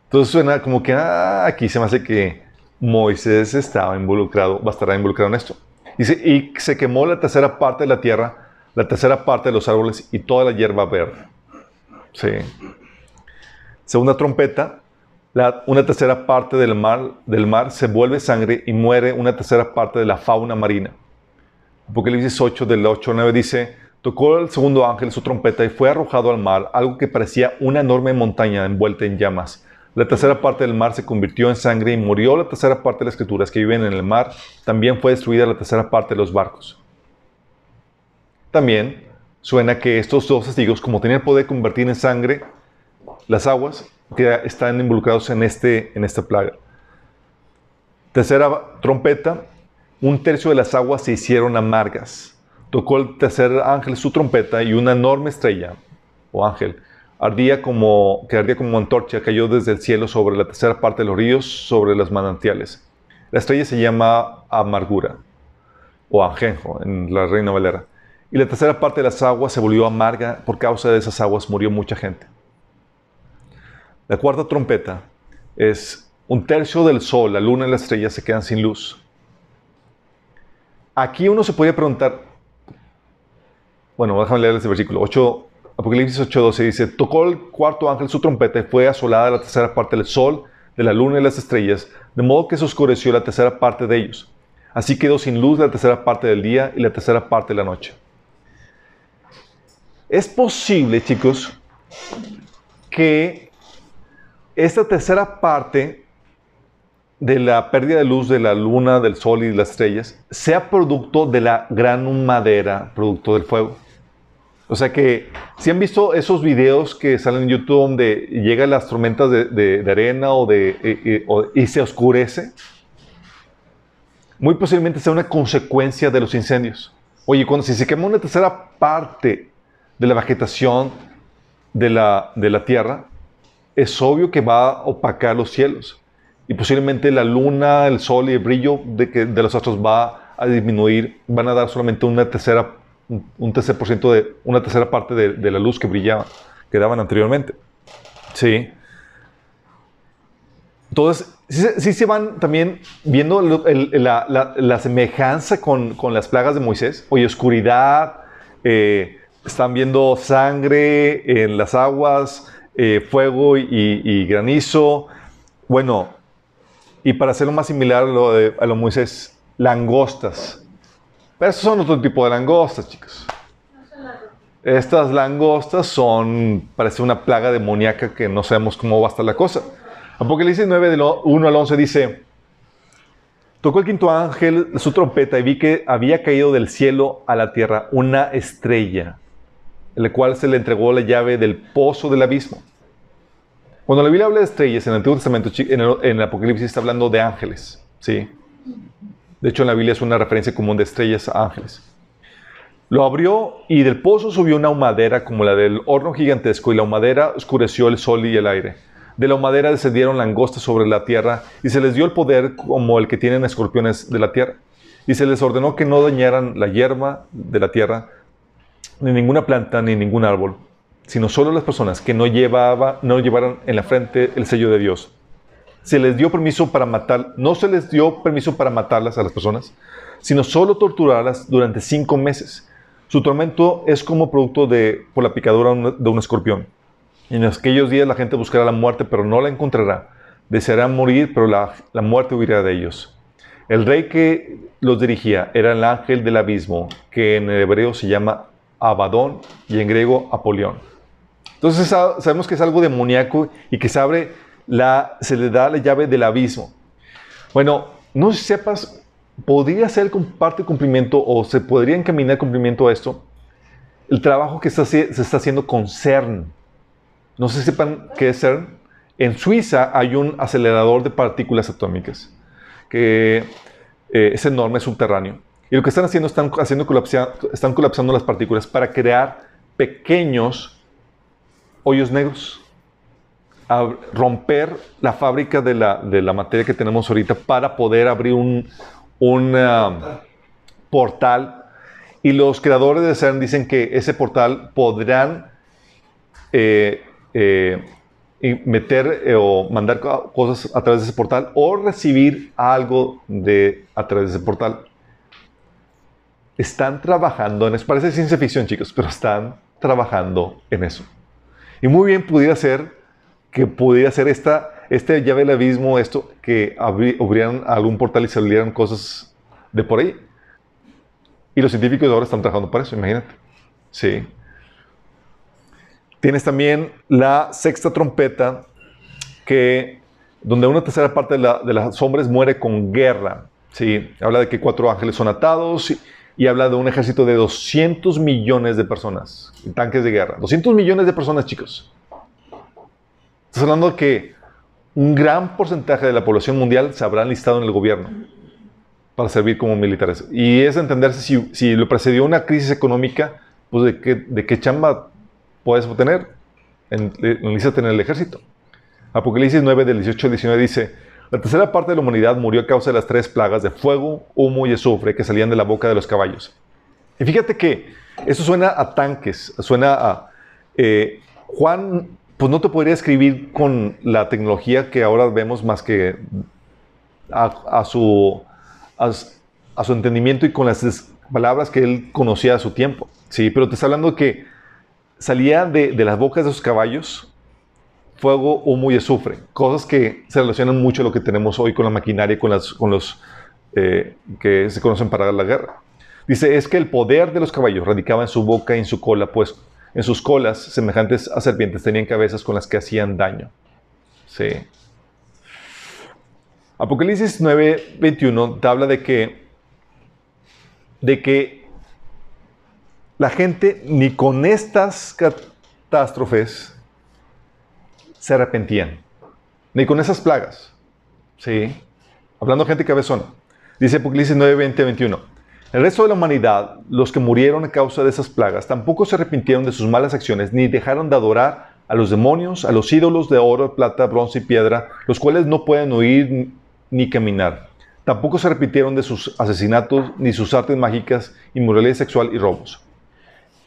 Entonces suena como que ah, aquí se me hace que Moisés estaba involucrado, va involucrado en esto. Dice, y se quemó la tercera parte de la tierra, la tercera parte de los árboles y toda la hierba verde. Sí. Segunda trompeta, una tercera parte del mar, del mar se vuelve sangre y muere una tercera parte de la fauna marina. Apocalipsis 8, del 8 al 9 dice, tocó el segundo ángel su trompeta y fue arrojado al mar, algo que parecía una enorme montaña envuelta en llamas. La tercera parte del mar se convirtió en sangre y murió la tercera parte de las criaturas que viven en el mar. También fue destruida la tercera parte de los barcos. También suena que estos dos testigos, como tenían poder de convertir en sangre las aguas, que están involucrados en, este, en esta plaga. Tercera trompeta, un tercio de las aguas se hicieron amargas. Tocó el tercer ángel su trompeta y una enorme estrella, o ángel, ardía como, que ardía como antorcha, cayó desde el cielo sobre la tercera parte de los ríos, sobre los manantiales. La estrella se llama amargura, o ajenjo, en la Reina Valera. Y la tercera parte de las aguas se volvió amarga, por causa de esas aguas murió mucha gente. La cuarta trompeta es un tercio del sol, la luna y la estrella se quedan sin luz. Aquí uno se podría preguntar, bueno, déjame leer este versículo, 8, Apocalipsis 8:12 dice, tocó el cuarto ángel su trompeta y fue asolada la tercera parte del sol, de la luna y las estrellas, de modo que se oscureció la tercera parte de ellos. Así quedó sin luz la tercera parte del día y la tercera parte de la noche. Es posible, chicos, que esta tercera parte de la pérdida de luz de la luna, del sol y de las estrellas sea producto de la gran madera, producto del fuego. O sea que, si han visto esos videos que salen en YouTube donde llegan las tormentas de, arena o de, y se oscurece, muy posiblemente sea una consecuencia de los incendios. Oye, cuando si se quema una tercera parte de la vegetación de la, de la tierra, es obvio que va a opacar los cielos. Y posiblemente la luna, el sol y el brillo de, que, de los astros va a disminuir, van a dar solamente una tercera un tercer por ciento de una tercera parte de, la luz que brillaba, que daban anteriormente. Sí. Entonces, sí, se van también viendo la, semejanza con, las plagas de Moisés. Oye, oscuridad, eh, están viendo sangre en las aguas, eh, fuego y, granizo. Bueno, y para hacerlo más similar a lo de a lo Moisés, langostas. Pero esos son otro tipo de langostas, chicos. Estas langostas son, parece una plaga demoníaca que no sabemos cómo va a estar la cosa. Apocalipsis 9, del 1 al 11 dice, tocó el quinto ángel su trompeta y vi que había caído del cielo a la tierra una estrella, en la cual se le entregó la llave del pozo del abismo. Cuando la Biblia habla de estrellas en el Antiguo Testamento, en el, en el Apocalipsis está hablando de ángeles, ¿sí? De hecho, en la Biblia es una referencia común de estrellas a ángeles. Lo abrió y del pozo subió una humadera como la del horno gigantesco y la humadera oscureció el sol y el aire. De la humadera descendieron langostas sobre la tierra y se les dio el poder como el que tienen escorpiones de la tierra. Y se les ordenó que no dañaran la hierba de la tierra, ni ninguna planta, ni ningún árbol, sino solo las personas que no, llevaba, no llevaran en la frente el sello de Dios se les dio permiso para matar, no se les dio permiso para matarlas a las personas, sino solo torturarlas durante cinco meses. Su tormento es como producto de, por la picadura de un escorpión. En aquellos días la gente buscará la muerte, pero no la encontrará. Desearán morir, pero la, la muerte huirá de ellos. El rey que los dirigía era el ángel del abismo, que en hebreo se llama Abadón y en griego Apolión. Entonces sabemos que es algo demoníaco y que se abre se le da la llave del abismo. Bueno, no sepas, podría ser parte de cumplimiento o se podría encaminar cumplimiento a esto el trabajo que se está haciendo con CERN. No si sepan qué es CERN. En Suiza hay un acelerador de partículas atómicas que eh, es enorme, subterráneo. Y lo que están haciendo, están, haciendo están colapsando las partículas para crear pequeños hoyos negros. A romper la fábrica de la, de la, materia que tenemos ahorita para poder abrir un, un uh, portal. Y los creadores de CERN dicen que ese portal podrán eh, eh, meter eh, o mandar cosas a través de ese portal o recibir algo de, a través de ese portal. Están trabajando en eso. Parece ciencia ficción, chicos, pero están trabajando en eso. Y muy bien pudiera ser que pudiera ser esta, este llave del abismo, esto, que abrieran algún portal y salieran cosas de por ahí. Y los científicos ahora están trabajando para eso, imagínate. Sí. Tienes también la sexta trompeta, que, donde una tercera parte de, de los hombres muere con guerra. ¿sí? Habla de que cuatro ángeles son atados y, habla de un ejército de 200 millones de personas, tanques de guerra. 200 millones de personas, chicos. Estás hablando de que un gran porcentaje de la población mundial se habrá enlistado en el gobierno para servir como militares. Y es entenderse si, si lo precedió una crisis económica, pues de qué, de qué chamba puedes obtener. En, en el ejército. Apocalipsis 9 del 18 al 19 dice, la tercera parte de la humanidad murió a causa de las tres plagas de fuego, humo y azufre que salían de la boca de los caballos. Y fíjate que eso suena a tanques, suena a... Eh, Juan, pues no te podría escribir con la tecnología que ahora vemos más que a, su, a, su entendimiento y con las palabras que él conocía a su tiempo. Sí, pero te está hablando que salía de, las bocas de esos caballos fuego, humo y azufre, cosas que se relacionan mucho a lo que tenemos hoy con la maquinaria con, las, con los eh, que se conocen para la guerra. Dice, es que el poder de los caballos radicaba en su boca y en su cola, pues en sus colas, semejantes a serpientes, tenían cabezas con las que hacían daño. Sí. Apocalipsis 9:21 te habla de que, de que la gente ni con estas catástrofes se arrepentían, ni con esas plagas. ¿Sí? Hablando de gente cabezona. Dice Apocalipsis 9, 20, 21. El resto de la humanidad, los que murieron a causa de esas plagas, tampoco se arrepintieron de sus malas acciones, ni dejaron de adorar a los demonios, a los ídolos de oro, plata, bronce y piedra, los cuales no pueden oír ni caminar. Tampoco se arrepintieron de sus asesinatos, ni sus artes mágicas, inmoralidad sexual y robos.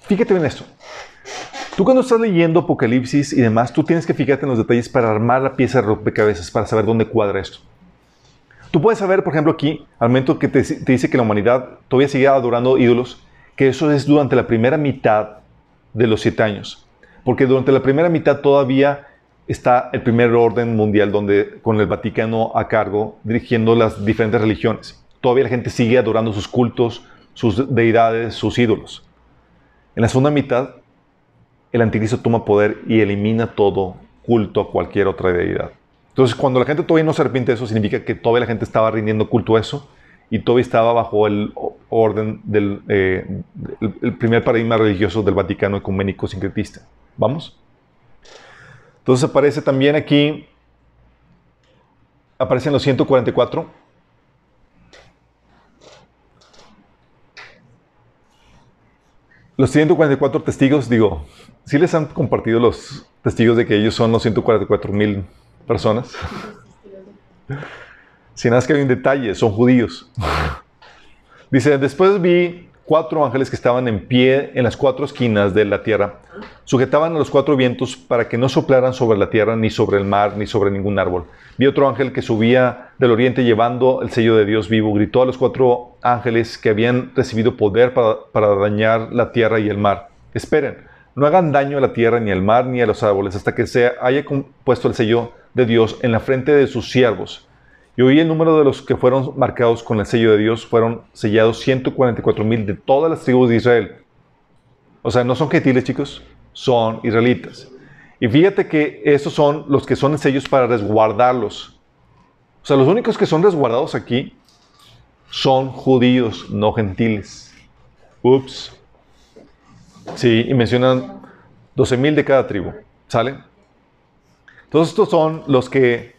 Fíjate en esto. Tú cuando estás leyendo Apocalipsis y demás, tú tienes que fijarte en los detalles para armar la pieza de rompecabezas, para saber dónde cuadra esto. Tú puedes saber, por ejemplo, aquí, al momento que te, dice que la humanidad todavía sigue adorando ídolos, que eso es durante la primera mitad de los siete años. Porque durante la primera mitad todavía está el primer orden mundial donde con el Vaticano a cargo dirigiendo las diferentes religiones. Todavía la gente sigue adorando sus cultos, sus deidades, sus ídolos. En la segunda mitad, el anticristo toma poder y elimina todo culto a cualquier otra deidad. Entonces, cuando la gente todavía no se arrepiente de eso, significa que todavía la gente estaba rindiendo culto a eso y todavía estaba bajo el orden del eh, el primer paradigma religioso del Vaticano ecuménico sincretista. ¿Vamos? Entonces aparece también aquí, aparecen los 144 Los 144 testigos, digo, ¿sí les han compartido los testigos de que ellos son los 144 mil personas? Si nada que hay un detalle, son judíos. Dice, después vi cuatro ángeles que estaban en pie en las cuatro esquinas de la tierra. Sujetaban a los cuatro vientos para que no soplaran sobre la tierra, ni sobre el mar, ni sobre ningún árbol. Vi otro ángel que subía del oriente llevando el sello de Dios vivo. Gritó a los cuatro ángeles que habían recibido poder para, para dañar la tierra y el mar. Esperen, no hagan daño a la tierra, ni al mar, ni a los árboles, hasta que se haya puesto el sello de Dios en la frente de sus siervos. Y oí el número de los que fueron marcados con el sello de Dios, fueron sellados 144 mil de todas las tribus de Israel. O sea, no son gentiles, chicos, son israelitas. Y fíjate que esos son los que son sellos para resguardarlos. O sea, los únicos que son resguardados aquí son judíos, no gentiles. Ups. Sí, y mencionan 12 mil de cada tribu. ¿Sale? Todos estos son los que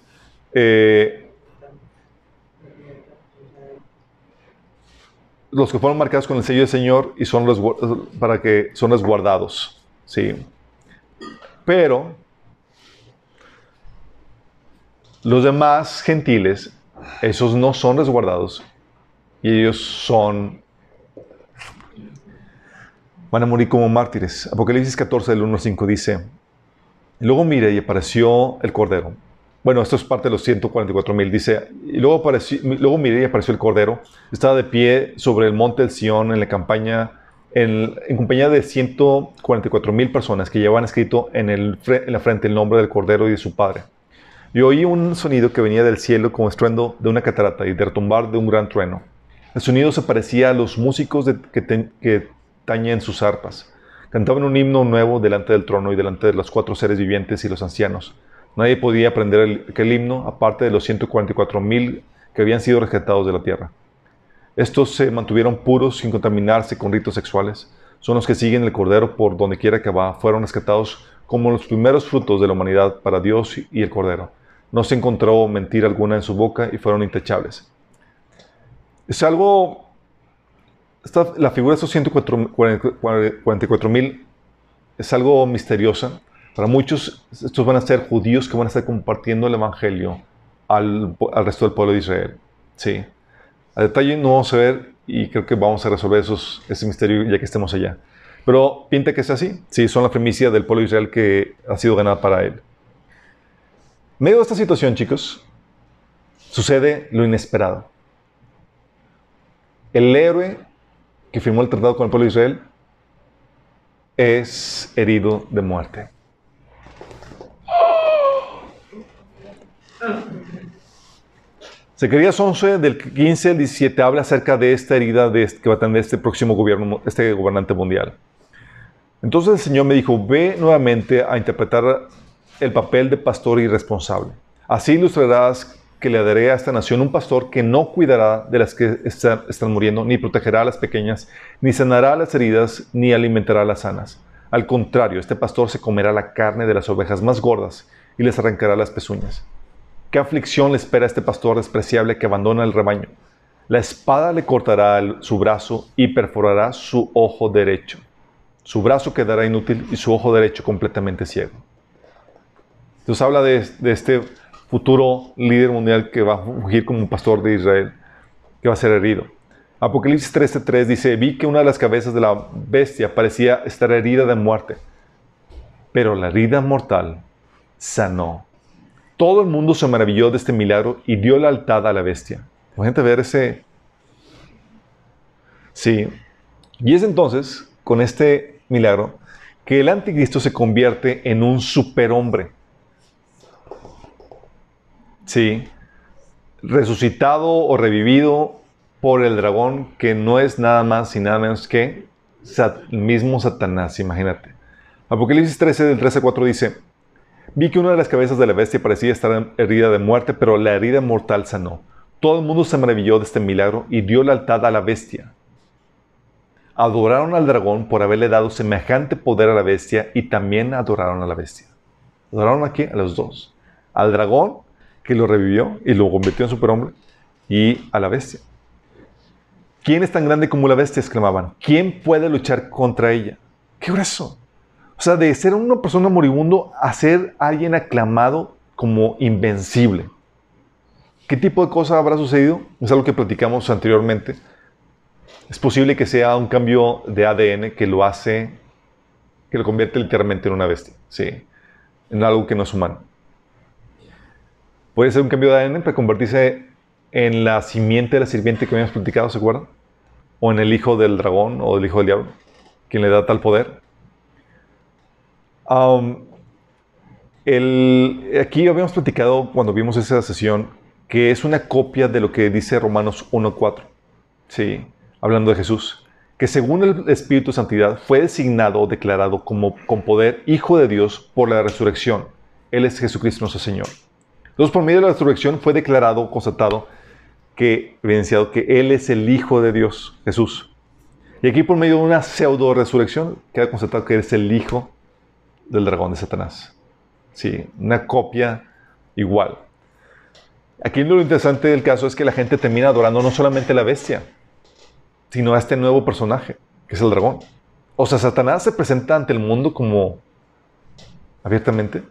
eh, los que fueron marcados con el sello del Señor y son los, para que son resguardados. Sí. Pero los demás gentiles, esos no son resguardados y ellos son van a morir como mártires. Apocalipsis 14 del 1 al 5 dice, luego miré y apareció el cordero. Bueno, esto es parte de los 144 mil. Dice, y luego, apareció, luego miré y apareció el cordero. Estaba de pie sobre el monte del Sion en la campaña, en, compañía de 144 mil personas que llevaban escrito en, el, la frente el nombre del cordero y de su padre. Y oí un sonido que venía del cielo como estruendo de una catarata y de retumbar de un gran trueno. El sonido se parecía a los músicos que, que tañen sus arpas. Cantaban un himno nuevo delante del trono y delante de los cuatro seres vivientes y los ancianos. Nadie podía aprender aquel himno aparte de los 144 mil que habían sido rescatados de la tierra. Estos se mantuvieron puros sin contaminarse con ritos sexuales. Son los que siguen el Cordero por donde quiera que va. Fueron rescatados como los primeros frutos de la humanidad para Dios y el Cordero. No se encontró mentira alguna en su boca y fueron intachables. Es algo... la figura de esos 144 mil es algo misteriosa para muchos, estos van a ser judíos que van a estar compartiendo el Evangelio al, resto del pueblo de Israel. Sí. A detalle no vamos a ver y creo que vamos a resolver esos, ese misterio ya que estemos allá. Pero pinta que es así. Sí, son la primicia del pueblo de Israel que ha sido ganada para él. En medio de esta situación, chicos, sucede lo inesperado. El héroe que firmó el tratado con el pueblo de Israel es herido de muerte. Zacarías 11, del 15 al 17, habla acerca de esta herida este, que va a tener este próximo gobierno, este gobernante mundial. Entonces el Señor me dijo, ve nuevamente a interpretar el papel de pastor irresponsable. Así ilustrarás que le daré a esta nación un pastor que no cuidará de las que están, muriendo, ni protegerá a las pequeñas, ni sanará las heridas, ni alimentará a las sanas. Al contrario, este pastor se comerá la carne de las ovejas más gordas y les arrancará las pezuñas. ¿Qué aflicción le espera a este pastor despreciable que abandona el rebaño? La espada le cortará su brazo y perforará su ojo derecho. Su brazo quedará inútil y su ojo derecho completamente ciego. Entonces habla de, este futuro líder mundial que va a fugir como pastor de Israel, que va a ser herido. Apocalipsis 13:3 dice, vi que una de las cabezas de la bestia parecía estar herida de muerte, pero la herida mortal sanó. Todo el mundo se maravilló de este milagro y dio la altada a la bestia. Imagínate ver ese... Sí. Y es entonces, con este milagro, que el anticristo se convierte en un superhombre. Sí. Resucitado o revivido por el dragón, que no es nada más y nada menos que el mismo Satanás, imagínate. Apocalipsis 13, del 13 a 4 dice, Vi que una de las cabezas de la bestia parecía estar herida de muerte, pero la herida mortal sanó. Todo el mundo se maravilló de este milagro y dio lealtad a la bestia. Adoraron al dragón por haberle dado semejante poder a la bestia y también adoraron a la bestia. Adoraron aquí a los dos. Al dragón, que lo revivió y lo convirtió en superhombre, y a la bestia. ¿Quién es tan grande como la bestia? exclamaban. ¿Quién puede luchar contra ella? ¡Qué grueso! O sea, de ser una persona moribundo a ser alguien aclamado como invencible. ¿Qué tipo de cosa habrá sucedido? Es algo que platicamos anteriormente. Es posible que sea un cambio de ADN que lo hace, que lo convierte literalmente en una bestia, sí, en algo que no es humano. Puede ser un cambio de ADN para convertirse en la simiente de la sirviente que habíamos platicado, ¿se acuerdan? O en el hijo del dragón o del hijo del diablo, quien le da tal poder aquí habíamos platicado cuando vimos esa sesión que es una copia de lo que dice Romanos 1.4, ¿sí? hablando de Jesús, que según el Espíritu de Santidad fue designado o declarado como con poder Hijo de Dios por la resurrección. Él es Jesucristo nuestro Señor. Entonces, por medio de la resurrección fue declarado, constatado, que, evidenciado que Él es el Hijo de Dios, Jesús. Y aquí por medio de una pseudo resurrección queda constatado que Él es el Hijo del dragón de Satanás. Sí, una copia igual. Aquí lo interesante del caso es que la gente termina adorando no solamente a la bestia, sino a este nuevo personaje, que es el dragón. O sea, Satanás se presenta ante el mundo como abiertamente.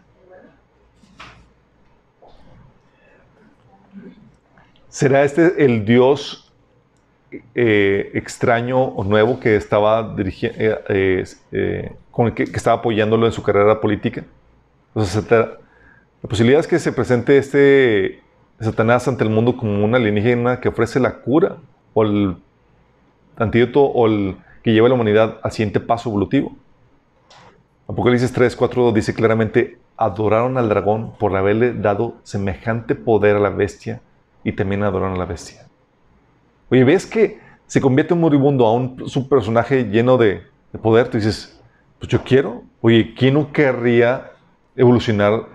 ¿Será este el Dios eh, extraño o nuevo que estaba dirigiendo, eh, eh, con que, estaba apoyándolo en su carrera política? La posibilidad es que se presente este Satanás ante el mundo como una alienígena que ofrece la cura o el antídoto o el que lleva a la humanidad al siguiente paso evolutivo. Apocalipsis 3, 4 dice claramente, adoraron al dragón por haberle dado semejante poder a la bestia y también adoraron a la bestia. Oye, ¿ves que se convierte un moribundo a un, personaje lleno de, de poder? Tú dices, pues yo quiero. Oye, ¿quién no querría evolucionar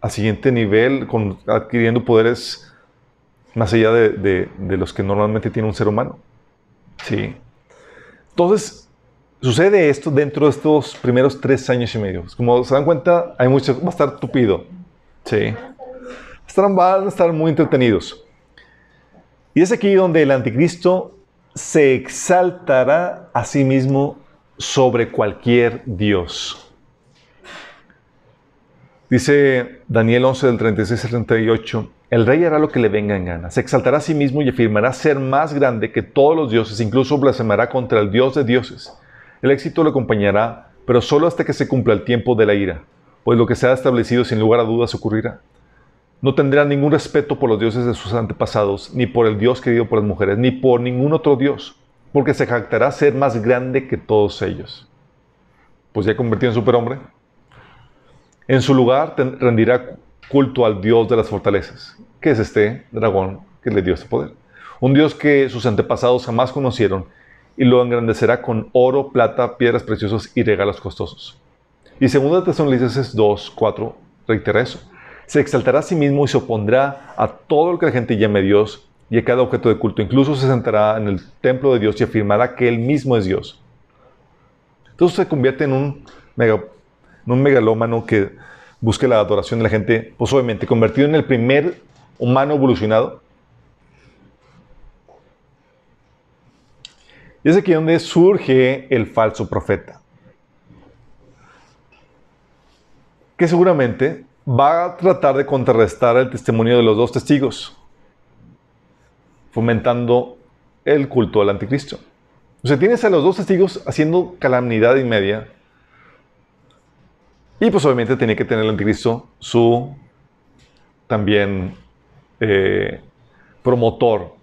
al siguiente nivel, con, adquiriendo poderes más allá de, los que normalmente tiene un ser humano. Sí. Entonces, sucede esto dentro de estos primeros tres años y medio. Como se dan cuenta, hay mucho, va a estar tupido. Sí. Estarán, van a estar muy entretenidos. Y es aquí donde el anticristo se exaltará a sí mismo sobre cualquier Dios. Dice Daniel 11 del 36 al 38, el rey hará lo que le venga en gana, se exaltará a sí mismo y afirmará ser más grande que todos los dioses, incluso blasfemará contra el Dios de dioses. El éxito le acompañará, pero solo hasta que se cumpla el tiempo de la ira, pues lo que se ha establecido sin lugar a dudas ocurrirá. No tendrá ningún respeto por los dioses de sus antepasados, ni por el Dios querido por las mujeres, ni por ningún otro Dios, porque se jactará ser más grande que todos ellos. Pues ya convertido en superhombre, en su lugar rendirá culto al Dios de las fortalezas, que es este dragón que le dio este poder. Un Dios que sus antepasados jamás conocieron y lo engrandecerá con oro, plata, piedras preciosas y regalos costosos. Y segundo Tesalonicenses 2, 4 reitera eso. Se exaltará a sí mismo y se opondrá a todo lo que la gente llame Dios y a cada objeto de culto. Incluso se sentará en el templo de Dios y afirmará que Él mismo es Dios. Entonces se convierte en un mega un megalómano que busque la adoración de la gente, pues obviamente convertido en el primer humano evolucionado. Y es aquí donde surge el falso profeta. Que seguramente va a tratar de contrarrestar el testimonio de los dos testigos, fomentando el culto al anticristo. O sea, tienes a los dos testigos haciendo calamidad y media y pues obviamente tenía que tener el anticristo su también eh, promotor.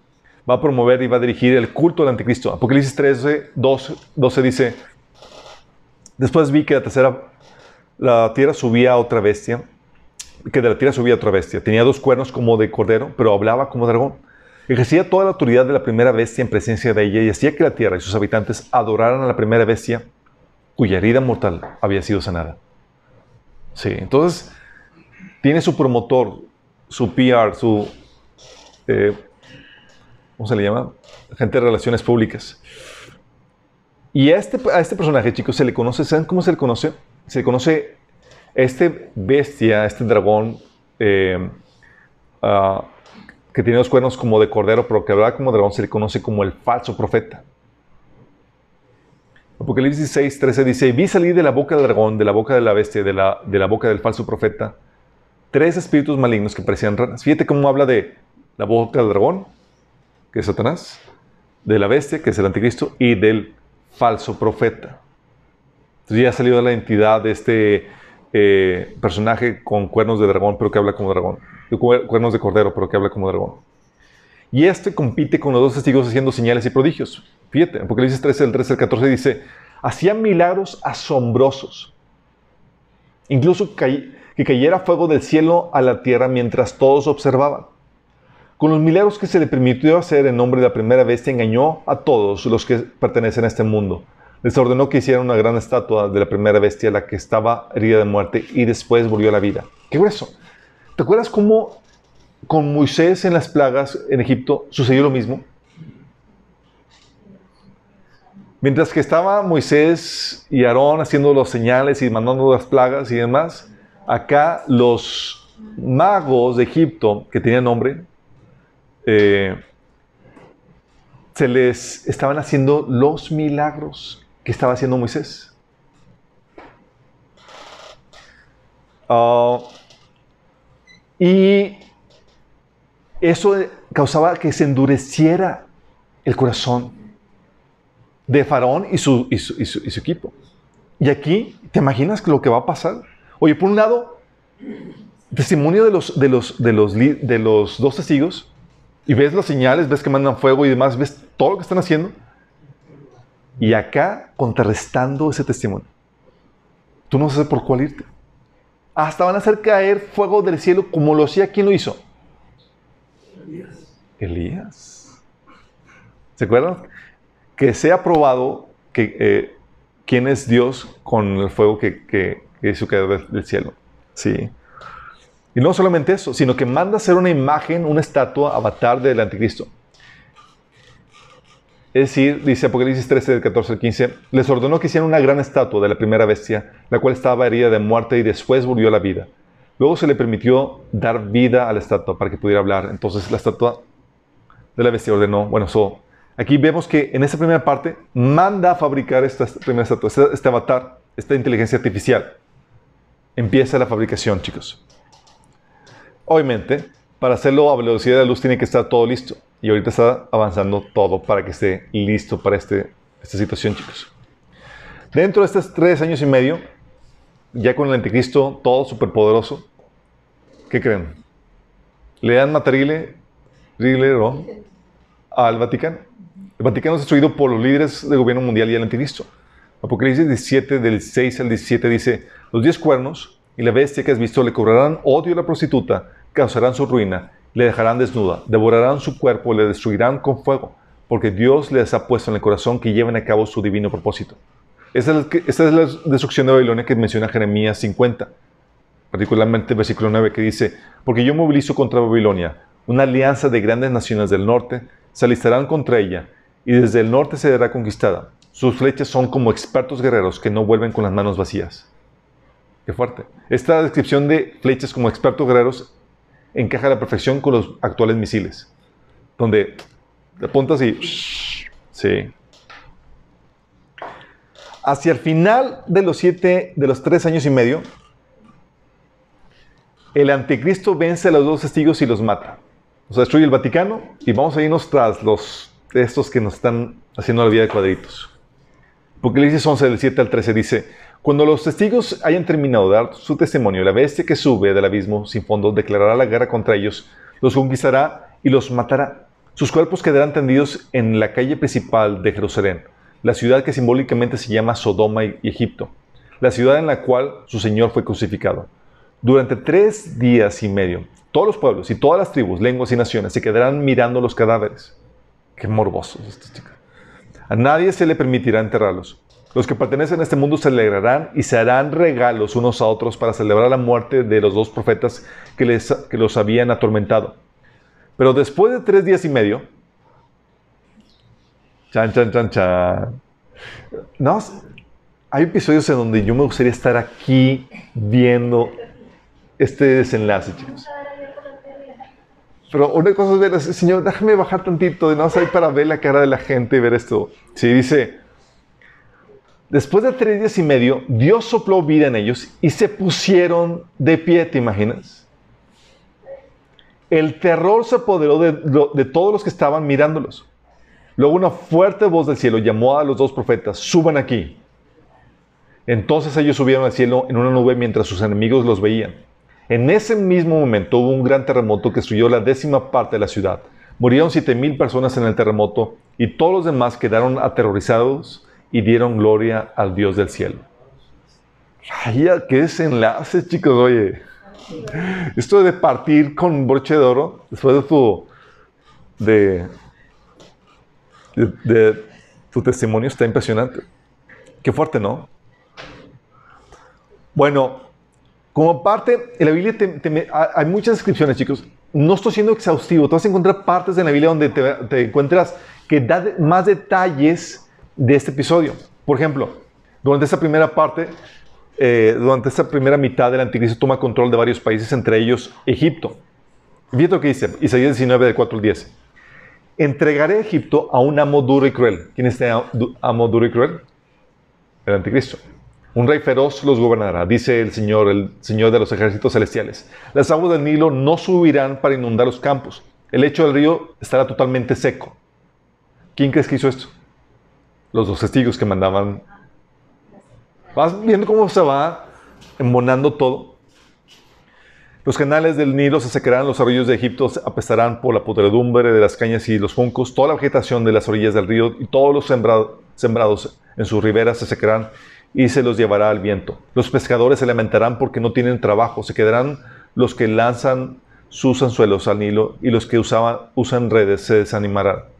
Va a promover y va a dirigir el culto al anticristo. Apocalipsis 13, 12, dice, después vi que la tercera, la tierra subía a otra bestia, que de la tierra subía otra bestia. Tenía dos cuernos como de cordero, pero hablaba como dragón. Ejercía toda la autoridad de la primera bestia en presencia de ella y hacía que la tierra y sus habitantes adoraran a la primera bestia cuya herida mortal había sido sanada. Sí, entonces tiene su promotor, su PR, su... Eh, ¿Cómo se le llama? Gente de relaciones públicas. Y a este, a este personaje, chicos, se le conoce, ¿saben cómo se le conoce? Se le conoce este bestia, este dragón, eh, ah, que tiene los cuernos como de cordero, pero que habla como dragón, se le conoce como el falso profeta. Apocalipsis 6, 13 dice, vi salir de la boca del dragón, de la boca de la bestia, de la, de la boca del falso profeta, tres espíritus malignos que parecían ranas. Fíjate cómo habla de la boca del dragón, que es Satanás, de la bestia, que es el anticristo, y del falso profeta. Entonces ya ha salido la identidad de este eh, personaje con cuernos de dragón, pero que habla como dragón. Cuernos de cordero, pero que habla como dragón. Y este compite con los dos testigos haciendo señales y prodigios. Fíjate, Apocalipsis 13, el 13 al 14 dice, hacían milagros asombrosos. Incluso que cayera fuego del cielo a la tierra mientras todos observaban. Con los milagros que se le permitió hacer en nombre de la primera bestia, engañó a todos los que pertenecen a este mundo. Les ordenó que hicieran una gran estatua de la primera bestia, la que estaba herida de muerte, y después volvió a la vida. ¡Qué grueso! ¿Te acuerdas cómo con Moisés en las plagas en Egipto sucedió lo mismo. Mientras que estaba Moisés y Aarón haciendo los señales y mandando las plagas y demás, acá los magos de Egipto, que tenían nombre, eh, se les estaban haciendo los milagros que estaba haciendo Moisés. Ah, y eso causaba que se endureciera el corazón de Faraón y su, equipo. Y aquí, ¿te imaginas lo que va a pasar? Oye, por un lado, testimonio de los, de los, de los dos testigos, y ves las señales, ves que mandan fuego y demás, ves todo lo que están haciendo. Y acá, contrarrestando ese testimonio. Tú no sabes por cuál irte. Hasta van a hacer caer fuego del cielo como lo hacía. ¿Quién lo hizo? Elías. Elías. ¿Se acuerdan? Que sea probado que, eh, quién es Dios con el fuego que, que, hizo caer del cielo. Sí. Y no solamente eso, sino que manda hacer una imagen, una estatua, avatar del anticristo. Es decir, dice Apocalipsis 13, del 14 al 15, les ordenó que hicieran una gran estatua de la primera bestia, la cual estaba herida de muerte y después volvió a la vida. Luego se le permitió dar vida a la estatua para que pudiera hablar. Entonces la estatua de la bestia ordenó, bueno, so, aquí vemos que en esa primera parte manda a fabricar esta primera estatua, este, este avatar, esta inteligencia artificial. Empieza la fabricación, chicos. Obviamente, para hacerlo a velocidad de luz tiene que estar todo listo. Y ahorita está avanzando todo para que esté listo para este, esta situación, chicos. Dentro de estos tres años y medio, ya con el anticristo todo superpoderoso, ¿qué creen? Le dan materile al Vaticano. El Vaticano es destruido por los líderes del gobierno mundial y el anticristo. Apocalipsis 17, del 6 al 17 dice, los diez cuernos y la bestia que has visto le cobrarán odio a la prostituta, causarán su ruina le dejarán desnuda, devorarán su cuerpo, le destruirán con fuego, porque Dios les ha puesto en el corazón que lleven a cabo su divino propósito. Esta es, la destrucción de Babilonia que menciona Jeremías 50, particularmente el versículo 9 que dice, porque yo movilizo contra Babilonia una alianza de grandes naciones del norte, se alistarán contra ella, y desde el norte se dará conquistada. Sus flechas son como expertos guerreros que no vuelven con las manos vacías. Qué fuerte. Esta descripción de flechas como expertos guerreros encaja a la perfección con los actuales misiles, donde apuntas y... Sí. Hacia el final de los siete, de los tres años y medio, el anticristo vence a los dos testigos y los mata. O sea, destruye el Vaticano y vamos a irnos tras los estos que nos están haciendo la vida de cuadritos. Porque dice 11 del 7 al 13 dice, cuando los testigos hayan terminado de dar su testimonio, la bestia que sube del abismo sin fondo declarará la guerra contra ellos, los conquistará y los matará. Sus cuerpos quedarán tendidos en la calle principal de Jerusalén, la ciudad que simbólicamente se llama Sodoma y Egipto, la ciudad en la cual su Señor fue crucificado. Durante tres días y medio, todos los pueblos y todas las tribus, lenguas y naciones se quedarán mirando los cadáveres. Qué morbosos estos chicos. A nadie se le permitirá enterrarlos. Los que pertenecen a este mundo se alegrarán y se harán regalos unos a otros para celebrar la muerte de los dos profetas que, les, que los habían atormentado. Pero después de tres días y medio, chan, chan, chan, chan. No, hay episodios en donde yo me gustaría estar aquí viendo este desenlace, chicos. Pero una cosa es ver, Señor, déjame bajar tantito, de no ahí para ver la cara de la gente y ver esto. Sí, dice, Después de tres días y medio, Dios sopló vida en ellos y se pusieron de pie, ¿te imaginas? El terror se apoderó de, todos los que estaban mirándolos. Luego una fuerte voz del cielo llamó a los dos profetas, suban aquí. Entonces ellos subieron al cielo en una nube mientras sus enemigos los veían. En ese mismo momento hubo un gran terremoto que destruyó la décima parte de la ciudad. Murieron siete mil personas en el terremoto y todos los demás quedaron aterrorizados y dieron gloria al Dios del cielo. Vaya, qué desenlace, chicos, oye. Esto de partir con broche de oro, después de tu, de, de, tu testimonio, está impresionante. Qué fuerte, ¿no? Bueno, como parte, en la Biblia hay muchas descripciones, chicos. No estoy siendo exhaustivo. Tú vas a encontrar partes de la Biblia donde te, te encuentras que da más detalles de este episodio. Por ejemplo, durante esta primera parte, eh, durante esta primera mitad del anticristo toma control de varios países, entre ellos Egipto. Fíjate lo que dice Isaías 19, del 4 al 10. entregaré a Egipto a un amo duro y cruel. ¿Quién es este amo duro y cruel? El anticristo. Un rey feroz los gobernará, dice el Señor, el Señor de los ejércitos celestiales. Las aguas del Nilo no subirán para inundar los campos. El lecho del río estará totalmente seco. ¿Quién crees que hizo esto? Los dos testigos que mandaban. Vas viendo cómo se va embonando todo. Los canales del Nilo se secarán, los arroyos de Egipto apestarán por la podredumbre de las cañas y los juncos, toda la vegetación de las orillas del río y todos los sembrados en sus riberas se secarán y se los llevará al viento. Los pescadores se lamentarán porque no tienen trabajo, se quedarán los que lanzan sus anzuelos al Nilo y los que usaban, usan redes se desanimarán.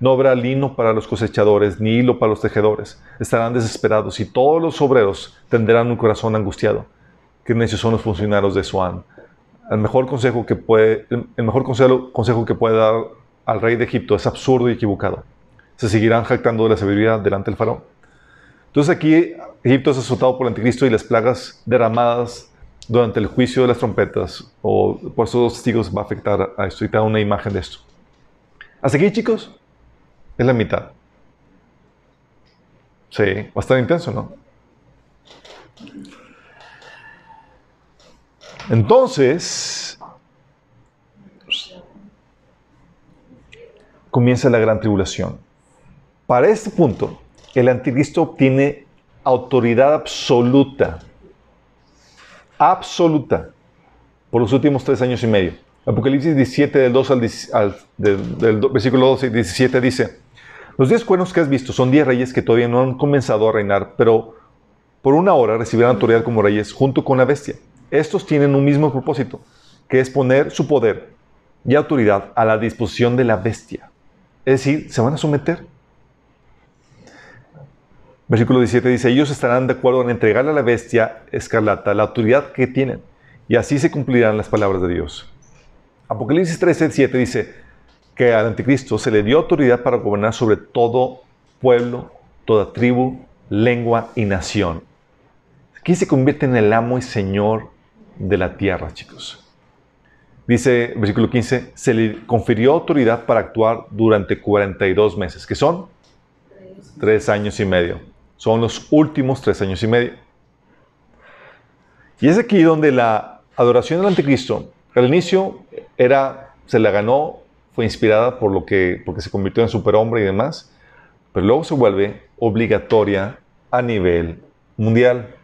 No habrá lino para los cosechadores, ni hilo para los tejedores. Estarán desesperados y todos los obreros tendrán un corazón angustiado. Qué necios son los funcionarios de Suán. El mejor consejo que puede, el mejor consejo, consejo que puede dar al rey de Egipto es absurdo y equivocado. Se seguirán jactando de la sabiduría delante del faraón. Entonces aquí Egipto es azotado por el anticristo y las plagas derramadas durante el juicio de las trompetas o por esos testigos va a afectar a esto y te da una imagen de esto. Hasta aquí, chicos, es la mitad. Sí, estar intenso, ¿no? Entonces, comienza la gran tribulación. Para este punto, el anticristo obtiene autoridad absoluta. Absoluta. Por los últimos tres años y medio. Apocalipsis 17, del, 2 al, del, versículo 12 y 17 dice, los diez cuernos que has visto son diez reyes que todavía no han comenzado a reinar, pero por una hora recibirán autoridad como reyes junto con la bestia. Estos tienen un mismo propósito, que es poner su poder y autoridad a la disposición de la bestia. Es decir, se van a someter. Versículo 17 dice, ellos estarán de acuerdo en entregarle a la bestia escarlata la autoridad que tienen, y así se cumplirán las palabras de Dios. Apocalipsis 13, 7 dice que al anticristo se le dio autoridad para gobernar sobre todo pueblo, toda tribu, lengua y nación. Aquí se convierte en el amo y señor de la tierra, chicos. Dice, versículo 15, se le confirió autoridad para actuar durante 42 meses, que son tres años y medio. Son los últimos tres años y medio. Y es aquí donde la adoración del anticristo, al inicio era, se la ganó, fue inspirada por lo que, porque se convirtió en superhombre y demás, pero luego se vuelve obligatoria a nivel mundial.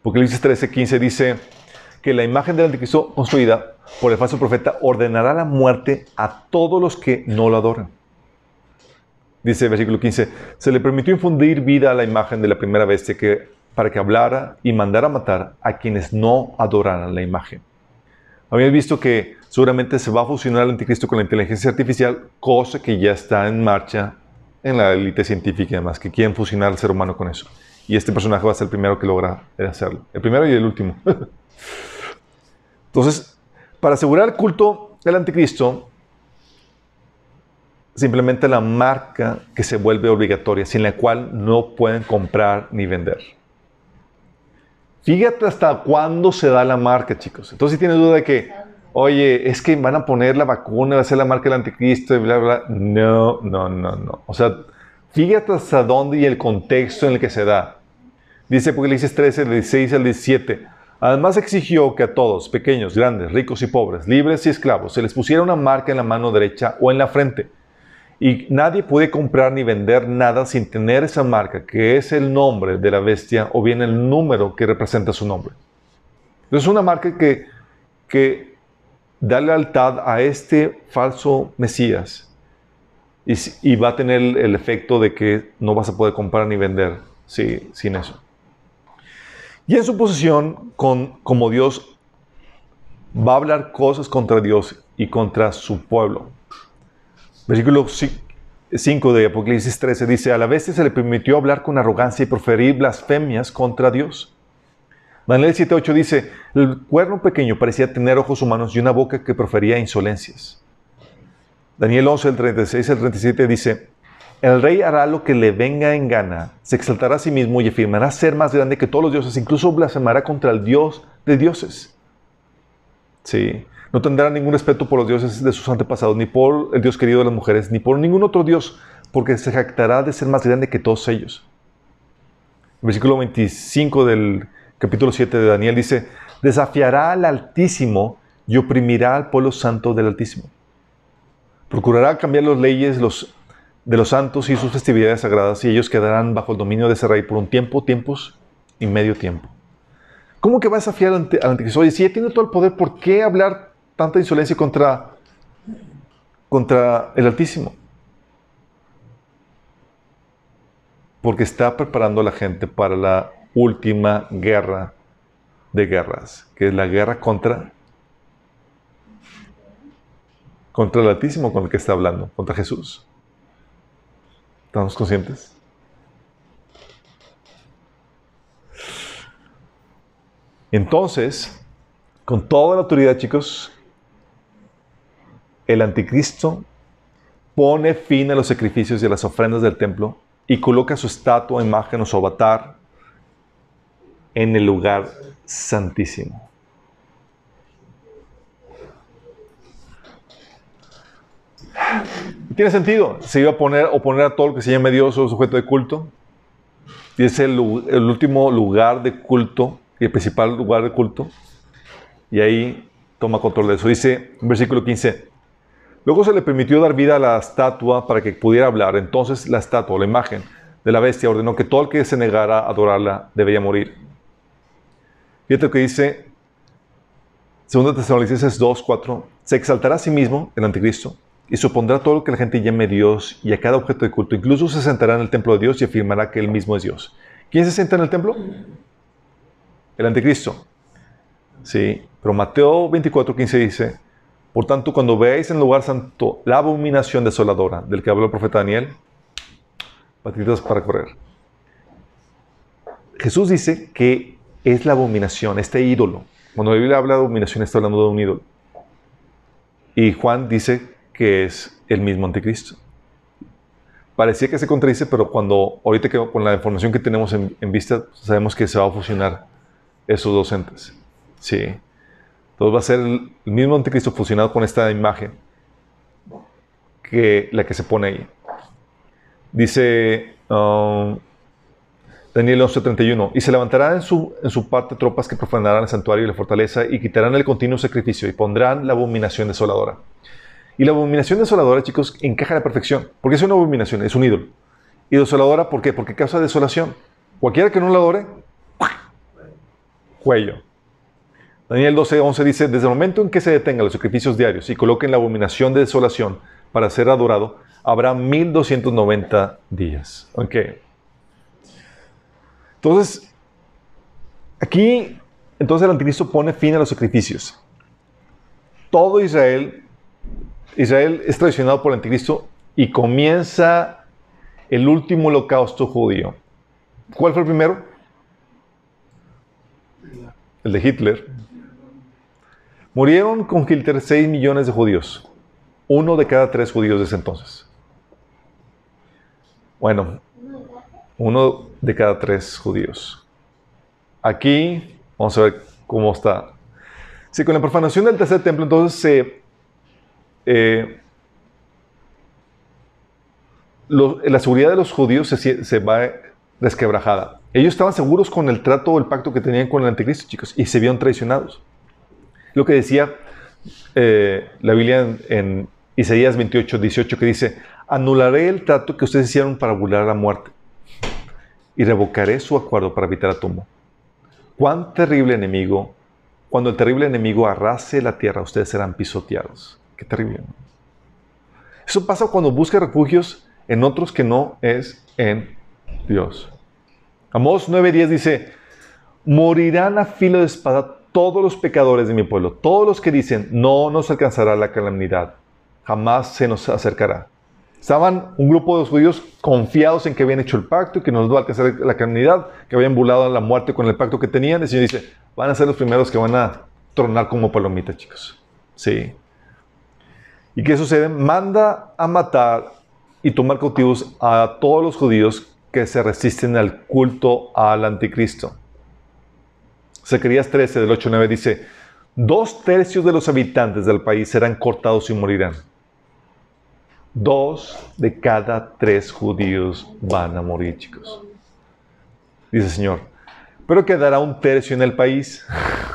Apocalipsis 13, 15 dice que la imagen del anticristo construida por el falso profeta ordenará la muerte a todos los que no lo adoran. Dice el versículo 15, se le permitió infundir vida a la imagen de la primera bestia que, para que hablara y mandara matar a quienes no adoraran la imagen. Habíamos visto que seguramente se va a fusionar el anticristo con la inteligencia artificial, cosa que ya está en marcha en la élite científica y demás, que quieren fusionar al ser humano con eso. Y este personaje va a ser el primero que logra hacerlo. El primero y el último. Entonces, para asegurar el culto del anticristo, simplemente la marca que se vuelve obligatoria, sin la cual no pueden comprar ni vender. Fíjate hasta cuándo se da la marca, chicos. Entonces, si tienes duda de que, oye, es que van a poner la vacuna, va a ser la marca del anticristo y bla, bla, no, no, no, no. O sea, fíjate hasta dónde y el contexto en el que se da. Dice Apocalipsis 13, del 16 al 17. Además exigió que a todos, pequeños, grandes, ricos y pobres, libres y esclavos, se les pusiera una marca en la mano derecha o en la frente y nadie puede comprar ni vender nada sin tener esa marca, que es el nombre de la bestia o bien el número que representa su nombre. Es una marca que, que da lealtad a este falso Mesías y, va a tener el, efecto de que no vas a poder comprar ni vender sin eso. Y en su posición con, como Dios va a hablar cosas contra Dios y contra su pueblo. Versículo 5 de Apocalipsis 13 dice, a la bestia se le permitió hablar con arrogancia y proferir blasfemias contra Dios. Daniel 7.8 dice, el cuerno pequeño parecía tener ojos humanos y una boca que profería insolencias. Daniel 11, el 36 al 37 dice, el rey hará lo que le venga en gana, se exaltará a sí mismo y afirmará ser más grande que todos los dioses, incluso blasfemará contra el Dios de dioses. Sí. No tendrá ningún respeto por los dioses de sus antepasados, ni por el Dios querido de las mujeres, ni por ningún otro Dios, porque se jactará de ser más grande que todos ellos. El versículo 25 del capítulo 7 de Daniel dice, desafiará al Altísimo y oprimirá al pueblo santo del Altísimo. Procurará cambiar las leyes de los santos y sus festividades sagradas, y ellos quedarán bajo el dominio de ese rey por un tiempo, tiempos y medio tiempo. ¿Cómo que va a desafiar al, anticristo? Oye, si ya tiene todo el poder, ¿por qué hablar tanta insolencia contra, contra el Altísimo? Porque está preparando a la gente para la última guerra de guerras, que es la guerra contra contra el Altísimo con el que está hablando, contra Jesús. ¿Estamos conscientes? Entonces, con toda la autoridad, chicos, el anticristo pone fin a los sacrificios y a las ofrendas del templo y coloca su estatua, imagen o su avatar en el lugar santísimo. Tiene sentido. Se iba a poner, oponer a todo lo que se llame Dios o sujeto de culto. Y es el, último lugar de culto y el principal lugar de culto. Y ahí toma control de eso. Dice en versículo 15. Luego se le permitió dar vida a la estatua para que pudiera hablar. Entonces la estatua, la imagen de la bestia, ordenó que todo el que se negara a adorarla debía morir. Fíjate lo que dice 2 Tesalonicenses 2, 4. Se exaltará a sí mismo, el anticristo, y supondrá todo lo que la gente llame Dios y a cada objeto de culto. Incluso se sentará en el templo de Dios y afirmará que él mismo es Dios. ¿Quién se sienta en el templo? el anticristo. Sí, pero Mateo 24, 15 dice, por tanto, cuando veáis en el lugar santo la abominación desoladora del que habló el profeta Daniel, patitas para correr. Jesús dice que es la abominación, este ídolo. Cuando la Biblia habla de abominación, está hablando de un ídolo. Y Juan dice que es el mismo anticristo. Parecía que se contradice, pero cuando ahorita que con la información que tenemos en, vista, sabemos que se va a fusionar esos docentes. Sí. Entonces va a ser el mismo anticristo fusionado con esta imagen que la que se pone ahí. Dice um, Daniel 11:31, y se levantarán en su, en su parte tropas que profanarán el santuario y la fortaleza y quitarán el continuo sacrificio y pondrán la abominación desoladora. Y la abominación desoladora, chicos, encaja a la perfección, porque es una abominación, es un ídolo. Y desoladora, ¿por qué? Porque causa desolación. Cualquiera que no la adore, cuello. Daniel 12:11 dice, desde el momento en que se detengan los sacrificios diarios y coloquen la abominación de desolación para ser adorado, habrá 1290 días. Entonces, aquí, entonces el anticristo pone fin a los sacrificios. Todo Israel, Israel es traicionado por el anticristo y comienza el último holocausto judío. ¿Cuál fue el primero? el de Hitler, murieron con Hitler 6 millones de judíos. Uno de cada tres judíos de ese entonces. Bueno, uno de cada tres judíos. Aquí, vamos a ver cómo está. Si con la profanación del tercer templo, entonces se... Eh, la seguridad de los judíos se, va desquebrajada. Ellos estaban seguros con el trato o el pacto que tenían con el anticristo, chicos, y se vieron traicionados. Lo que decía eh, la Biblia en, Isaías 28, 18, que dice, anularé el trato que ustedes hicieron para burlar la muerte y revocaré su acuerdo para evitar la tumba. Cuán terrible enemigo, cuando el terrible enemigo arrase la tierra, ustedes serán pisoteados. Qué terrible. Eso pasa cuando busca refugios en otros que no es en Dios. Amós 9:10 dice, morirán a filo de espada todos los pecadores de mi pueblo, todos los que dicen, no nos alcanzará la calamidad, jamás se nos acercará. Estaban un grupo de judíos confiados en que habían hecho el pacto y que nos va a alcanzar la calamidad, que habían burlado la muerte con el pacto que tenían. El Señor dice, van a ser los primeros que van a tronar como palomitas, chicos. Sí. ¿Y qué sucede? Manda a matar y tomar cautivos a todos los judíos que se resisten al culto al anticristo. Zacarías 13, del 8 9 dice, Dos tercios de los habitantes del país serán cortados y morirán. Dos de cada tres judíos van a morir, chicos. Dice el Señor. Pero quedará un tercio en el país.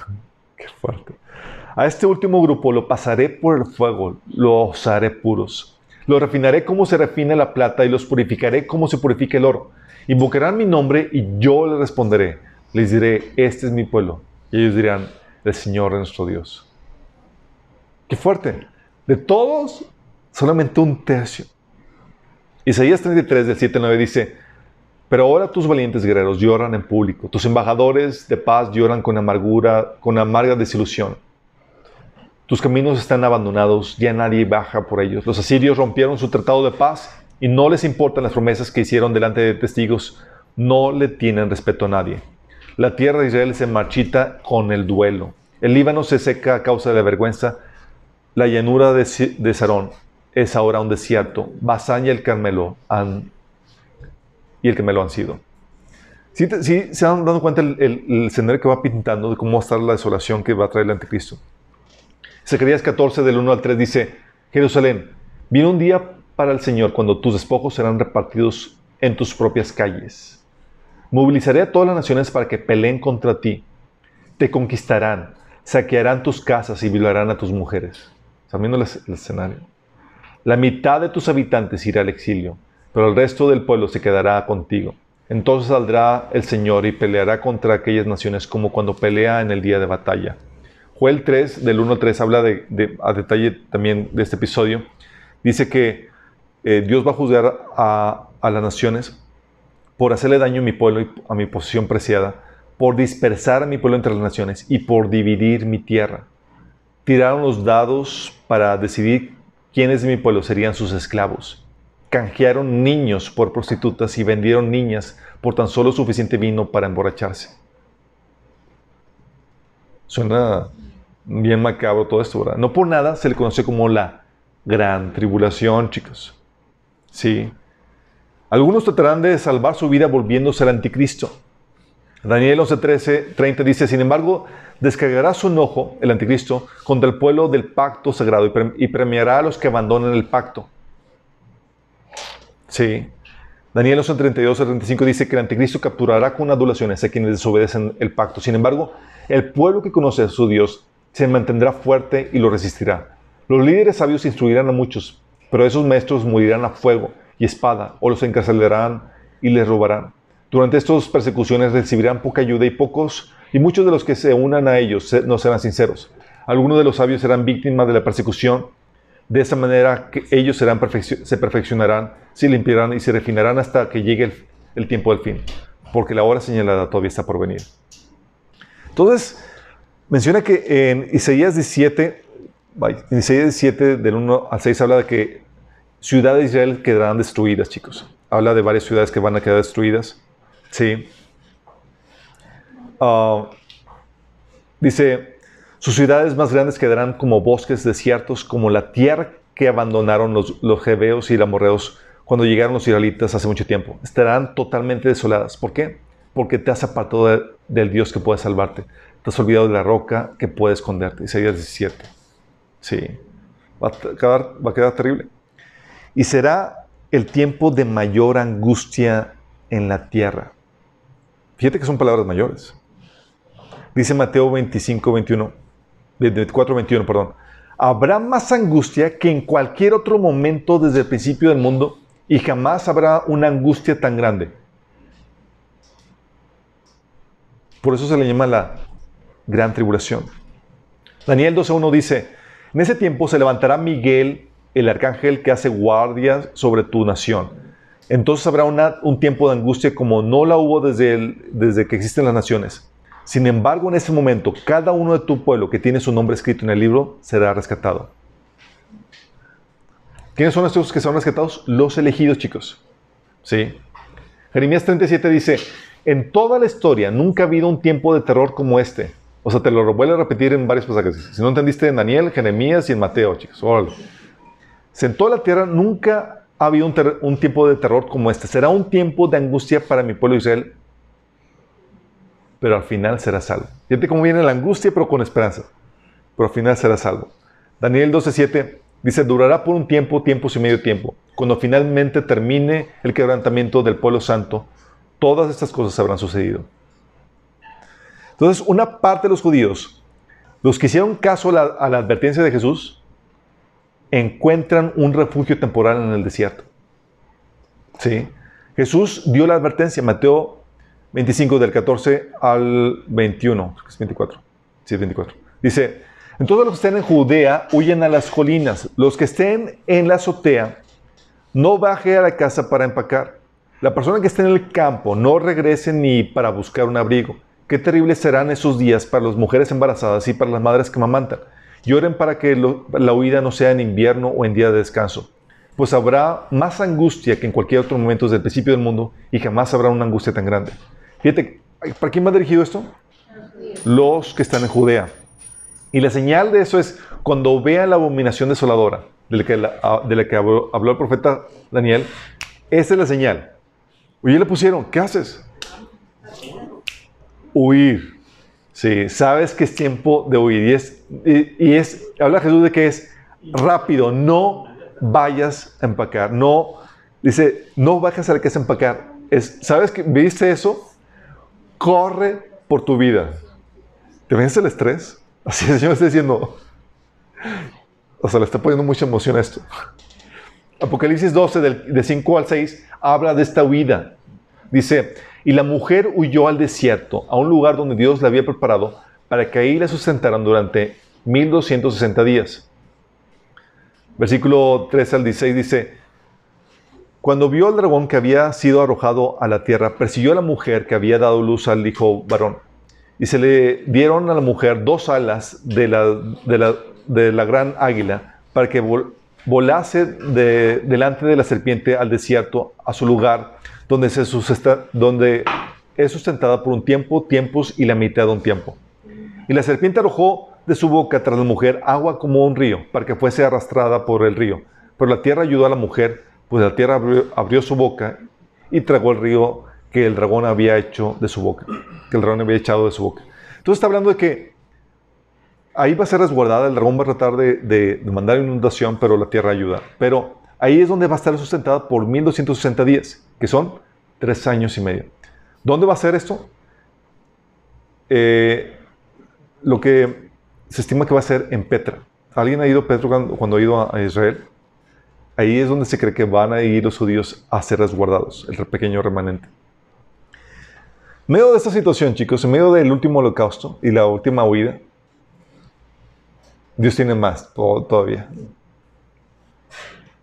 Qué fuerte. A este último grupo lo pasaré por el fuego, los haré puros. Los refinaré como se refina la plata y los purificaré como se purifica el oro. Invocarán mi nombre y yo les responderé. Les diré, este es mi pueblo. Y ellos dirán, el Señor es nuestro Dios. Qué fuerte. De todos, solamente un tercio. Isaías 33, del 7 al 9 dice, pero ahora tus valientes guerreros lloran en público, tus embajadores de paz lloran con amargura, con amarga desilusión. Tus caminos están abandonados, ya nadie baja por ellos. Los asirios rompieron su tratado de paz y no les importan las promesas que hicieron delante de testigos. No le tienen respeto a nadie. La tierra de Israel se marchita con el duelo. El Líbano se seca a causa de la vergüenza. La llanura de, Sarón es ahora un desierto. Basán y el Carmelo han, y el Carmelo han sido. Sí, se han dado cuenta el, el, que va pintando de cómo va a estar la desolación que va a traer el anticristo. Zacarías 14 del 1 al 3 dice, Jerusalén, viene un día para el Señor cuando tus despojos serán repartidos en tus propias calles. Movilizaré a todas las naciones para que peleen contra ti. Te conquistarán, saquearán tus casas y violarán a tus mujeres. ¿Están viendo el, el escenario? La mitad de tus habitantes irá al exilio, pero el resto del pueblo se quedará contigo. Entonces saldrá el Señor y peleará contra aquellas naciones como cuando pelea en el día de batalla. Joel 3, del 1 al 3, habla de, a detalle también de este episodio. Dice que eh, Dios va a juzgar a, a, las naciones por hacerle daño a mi pueblo y a mi posición preciada, por dispersar a mi pueblo entre las naciones y por dividir mi tierra. Tiraron los dados para decidir quiénes de mi pueblo serían sus esclavos. Canjearon niños por prostitutas y vendieron niñas por tan solo suficiente vino para emborracharse. Suena bien macabro todo esto, ¿verdad? No por nada se le conoce como la gran tribulación, chicos. Sí. Algunos tratarán de salvar su vida volviéndose al anticristo. Daniel 11:13, 30 dice, sin embargo, descargará su enojo, el anticristo, contra el pueblo del pacto sagrado y premiará a los que abandonen el pacto. Sí. Daniel 11:32 al 35 dice que el anticristo capturará con adulaciones a quienes desobedecen el pacto. Sin embargo, el pueblo que conoce a su Dios se mantendrá fuerte y lo resistirá. Los líderes sabios instruirán a muchos, pero esos maestros morirán a fuego y espada, o los encarcelarán y les robarán. Durante estas persecuciones recibirán poca ayuda y pocos, y muchos de los que se unan a ellos no serán sinceros. Algunos de los sabios serán víctimas de la persecución. De esa manera que ellos se perfeccionarán, se limpiarán y se refinarán hasta que llegue el, el tiempo del fin, porque la hora señalada todavía está por venir. Entonces, Menciona que en Isaías 17, en Isaías 17 del 1 al 6 habla de que ciudades de Israel quedarán destruidas, chicos. Habla de varias ciudades que van a quedar destruidas. Sí. Ah, dice, sus ciudades más grandes quedarán como bosques desiertos, como la tierra que abandonaron los, los jebeos y los amorreos cuando llegaron los israelitas hace mucho tiempo. Estarán totalmente desoladas. ¿Por qué? Porque te has apartado del Dios que puede salvarte. Te has olvidado de la roca que puede esconderte. Isaías 17. Sí. Va a, va a quedar terrible. Y será el tiempo de mayor angustia en la tierra. Fíjate que son palabras mayores. Dice Mateo 25, 21, 24, 21, perdón. Habrá más angustia que en cualquier otro momento desde el principio del mundo y jamás habrá una angustia tan grande. Por eso se le llama la gran tribulación. Daniel 12.1 dice, en ese tiempo se levantará Miguel, el arcángel que hace guardia sobre tu nación. Entonces habrá un tiempo de angustia como no la hubo desde, desde que existen las naciones. Sin embargo, en ese momento, cada uno de tu pueblo que tiene su nombre escrito en el libro será rescatado. ¿Quiénes son estos que son rescatados? Los elegidos, chicos. ¿Sí? Jeremías 37 dice, en toda la historia nunca ha habido un tiempo de terror como este o sea, te lo vuelvo a repetir en varios pasajes. Si no entendiste en Daniel, Jeremías y en Mateo, chicos. Órale. En toda la tierra nunca ha habido un, tiempo de terror como este. Será un tiempo de angustia para mi pueblo Israel, pero al final será salvo. Fíjate cómo viene la angustia, pero con esperanza. pero al final será salvo. Daniel 12:7 dice, durará por un tiempo, tiempos y medio tiempo. Cuando finalmente termine el quebrantamiento del pueblo santo, todas estas cosas habrán sucedido. Entonces, una parte de los judíos, los que hicieron caso a la, advertencia de Jesús, encuentran un refugio temporal en el desierto. ¿Sí? Jesús dio la advertencia, Mateo 25, del 14 al 21, es 24. Sí, 24. Dice, entonces los que estén en Judea huyen a las colinas. Los que estén en la azotea, no baje a la casa para empacar. La persona que esté en el campo no regrese ni para buscar un abrigo. Qué terribles serán esos días para las mujeres embarazadas y para las madres que mamantan. Lloren para que la huida no sea en invierno o en día de descanso. Pues habrá más angustia que en cualquier otro momento desde el principio del mundo y jamás habrá una angustia tan grande. Fíjate, ¿para quién va dirigido esto? Los que están en Judea. Y la señal de eso es cuando vean la abominación desoladora de la que, habló, habló, el profeta Daniel, esa es la señal. Oye, le pusieron, ¿qué haces? Huir. Sí, sabes que es tiempo de huir. Y es, es, habla Jesús de que es rápido, no vayas a empacar. No, dice, no bajes a la casa a empacar. Es, ¿Sabes que viste eso? Corre por tu vida. ¿Te ves el estrés? Así el Señor está diciendo, o sea, le está poniendo mucha emoción a esto. Apocalipsis 12, de 5 al 6, habla de esta huida. Dice, y la mujer huyó al desierto, a un lugar donde Dios la había preparado, para que ahí la sustentaran durante 1260 días. Versículo 3 al 16 dice, cuando vio al dragón que había sido arrojado a la tierra, persiguió a la mujer que había dado luz al hijo varón y se le dieron a la mujer dos alas de la, de la, gran águila para que volase de, delante de la serpiente al desierto, a su lugar, donde, se donde es sustentada por un tiempo, tiempos y la mitad de un tiempo. Y la serpiente arrojó de su boca tras la mujer agua como un río, para que fuese arrastrada por el río. Pero la tierra ayudó a la mujer, pues la tierra abrió su boca y tragó el río que el dragón había hecho de su boca que el dragón había echado de su boca. Entonces está hablando de que ahí va a ser resguardada, el dragón va a tratar de, mandar inundación, pero la tierra ayuda. Pero ahí es donde va a estar sustentada por 1260 días, que son tres años y medio. ¿Dónde va a ser esto? Eh, lo que se estima que va a ser en Petra. ¿Alguien ha ido a Petra cuando, ha ido a Israel? Ahí es donde se cree que van a ir los judíos a ser resguardados, el pequeño remanente. En medio de esta situación, chicos, en medio del último holocausto y la última huida, Dios tiene más todavía.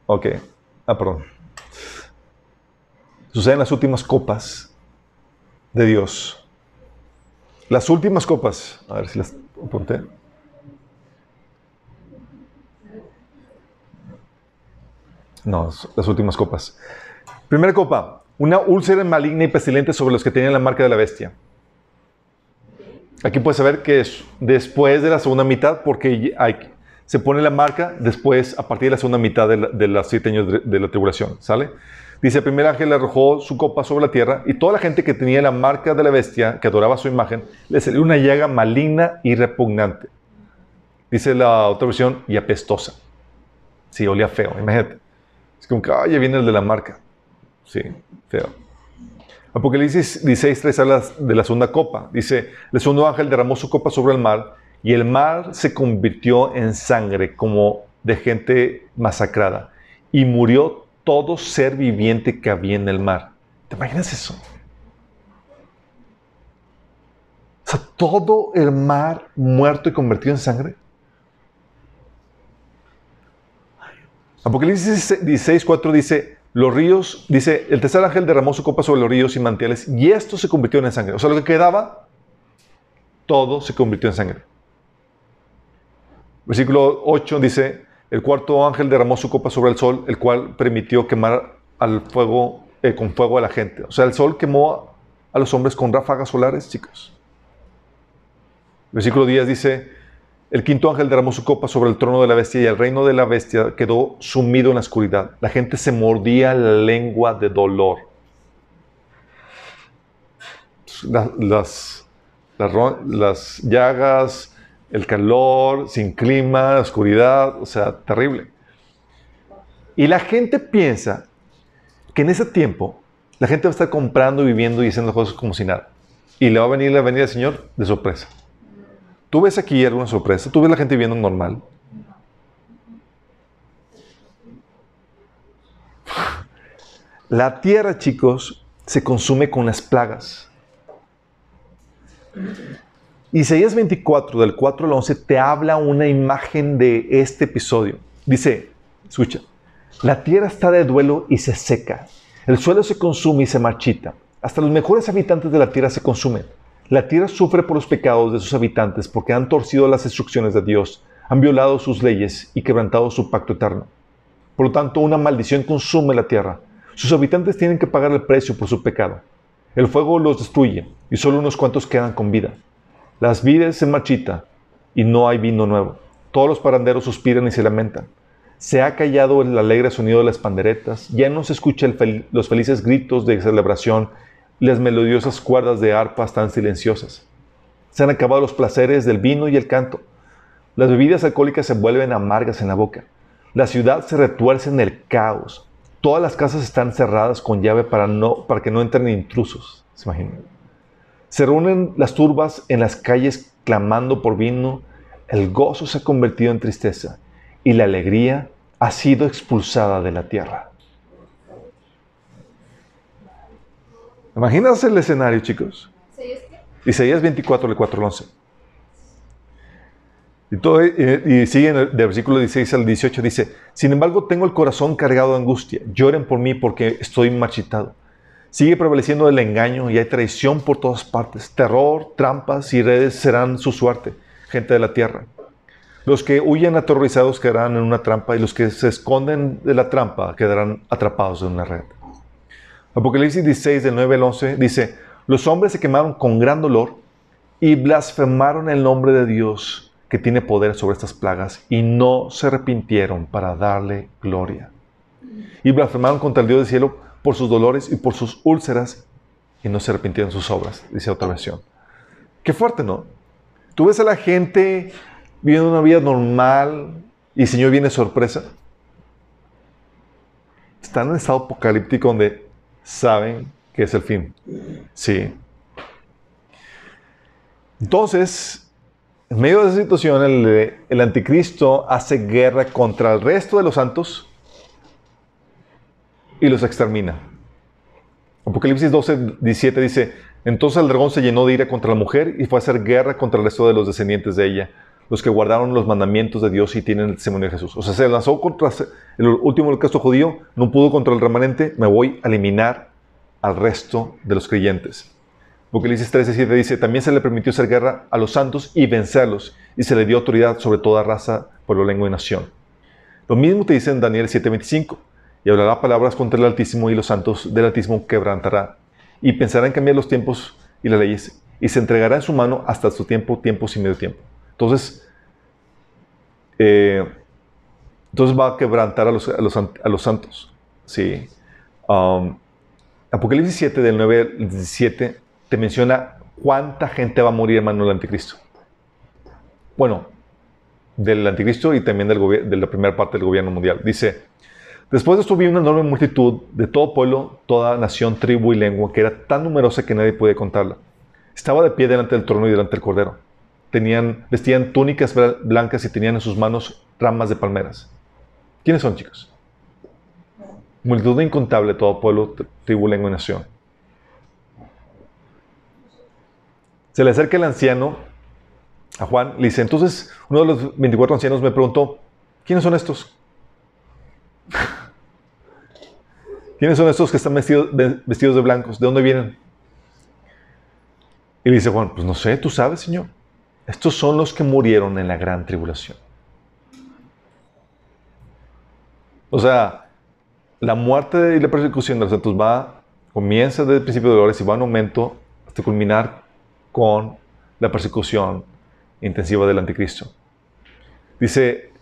Ok. Ah, perdón. Suceden las últimas copas de Dios. Las últimas copas. A ver si las apunté. No, las últimas copas. Primera copa, una úlcera maligna y pestilente sobre los que tenían la marca de la bestia. Aquí puedes saber que es después de la segunda mitad, porque se pone la marca después, a partir de la segunda mitad de, los siete años de, la tribulación. ¿Sale? Dice, el primer ángel arrojó su copa sobre la tierra y toda la gente que tenía la marca de la bestia, que adoraba su imagen, le salió una llaga maligna y repugnante. Dice la otra versión, y apestosa. Sí, olía feo, imagínate. Es como que, ay, ya viene el de la marca. Sí, feo. Apocalipsis 16, 3 habla de la segunda copa. Dice, el segundo ángel derramó su copa sobre el mar y el mar se convirtió en sangre como de gente masacrada y murió todo ser viviente que había en el mar. ¿Te imaginas eso? O sea, todo el mar muerto y convertido en sangre. Apocalipsis 16, 4 dice, los ríos, dice, el tercer ángel derramó su copa sobre los ríos y mantiales y esto se convirtió en sangre. O sea, lo que quedaba, todo se convirtió en sangre. Versículo 8 dice, el cuarto ángel derramó su copa sobre el sol, el cual permitió quemar al fuego, eh, con fuego a la gente. O sea, el sol quemó a los hombres con ráfagas solares, chicos. Versículo 10 dice, el quinto ángel derramó su copa sobre el trono de la bestia y el reino de la bestia quedó sumido en la oscuridad. La gente se mordía la lengua de dolor. Las, las, llagas, el calor, sin clima, oscuridad, o sea, terrible. Y la gente piensa que en ese tiempo la gente va a estar comprando, viviendo y haciendo cosas como si nada. Y le va a venir la venida del Señor de sorpresa. Tú ves aquí alguna sorpresa, tú ves la gente viviendo normal. La tierra, chicos, se consume con las plagas. Isaías 24, del 4 al 11, te habla una imagen de este episodio. Dice, escucha, la tierra está de duelo y se seca. El suelo se consume y se marchita. Hasta los mejores habitantes de la tierra se consumen. La tierra sufre por los pecados de sus habitantes porque han torcido las instrucciones de Dios, han violado sus leyes y quebrantado su pacto eterno. Por lo tanto, una maldición consume la tierra. Sus habitantes tienen que pagar el precio por su pecado. El fuego los destruye y solo unos cuantos quedan con vida. Las vides se marchitan y no hay vino nuevo. Todos los paranderos suspiran y se lamentan. Se ha callado el alegre sonido de las panderetas, ya no se escuchan los felices gritos de celebración y las melodiosas cuerdas de arpas tan silenciosas. Se han acabado los placeres del vino y el canto. Las bebidas alcohólicas se vuelven amargas en la boca. La ciudad se retuerce en el caos. Todas las casas están cerradas con llave para, no, para que no entren intrusos. ¿Se imaginan? Se reúnen las turbas en las calles clamando por vino. El gozo se ha convertido en tristeza y la alegría ha sido expulsada de la tierra. Imagínense el escenario, chicos. Isaías 24, el 4 al 11. Y, todo, y, sigue en el, versículo 16 al 18, dice, Sin embargo tengo el corazón cargado de angustia, lloren por mí porque estoy marchitado. Sigue prevaleciendo el engaño y hay traición por todas partes. Terror, trampas y redes serán su suerte, gente de la tierra. Los que huyen aterrorizados quedarán en una trampa y los que se esconden de la trampa quedarán atrapados en una red. Apocalipsis 16, del 9 al 11, dice, los hombres se quemaron con gran dolor y blasfemaron el nombre de Dios que tiene poder sobre estas plagas y no se arrepintieron para darle gloria. Y blasfemaron contra el Dios del cielo por sus dolores y por sus úlceras y no se arrepintieron sus obras, dice otra versión. Qué fuerte, ¿no? Tú ves a la gente viviendo una vida normal y el Señor viene sorpresa. Están en estado apocalíptico donde saben que es el fin. Sí. Entonces, en medio de esa situación, el, anticristo hace guerra contra el resto de los santos y los extermina. Apocalipsis 12, 17 dice, entonces el dragón se llenó de ira contra la mujer y fue a hacer guerra contra el resto de los descendientes de ella, los que guardaron los mandamientos de Dios y tienen el testimonio de Jesús. O sea, se lanzó contra el último holocausto judío, no pudo contra el remanente, me voy a eliminar al resto de los creyentes. Apocalipsis 13, dice, también se le permitió hacer guerra a los santos y vencerlos, y se le dio autoridad sobre toda raza, pueblo, lengua y nación. Lo mismo te dice en Daniel 7:25, y hablará palabras contra el Altísimo y los santos del Altísimo quebrantará, y pensará en cambiar los tiempos y las leyes, y se entregará en su mano hasta su tiempo, tiempos y medio tiempo. Entonces, eh, entonces va a quebrantar a los, a los, santos. Sí. Um, Apocalipsis 7, del 9 al 17, te menciona cuánta gente va a morir, hermano, del anticristo. Bueno, del anticristo y también del de la primera parte del gobierno mundial. Dice, después de esto vi una enorme multitud de todo pueblo, toda nación, tribu y lengua, que era tan numerosa que nadie podía contarla. Estaba de pie delante del trono y delante del cordero tenían, vestían túnicas blancas y tenían en sus manos ramas de palmeras. ¿Quiénes son, chicos? Multitud incontable, todo pueblo, tribu, lengua y nación. Se le acerca el anciano a Juan, le dice, entonces uno de los 24 ancianos me preguntó, ¿quiénes son estos? ¿Quiénes son estos que están vestidos de blancos? ¿De dónde vienen? Y dice Juan, pues no sé, tú sabes, Señor. Estos son los que murieron en la gran tribulación. O sea, la muerte y la persecución de los santos va, comienza desde el principio de dolores y va en aumento hasta culminar con la persecución intensiva del anticristo. Dice,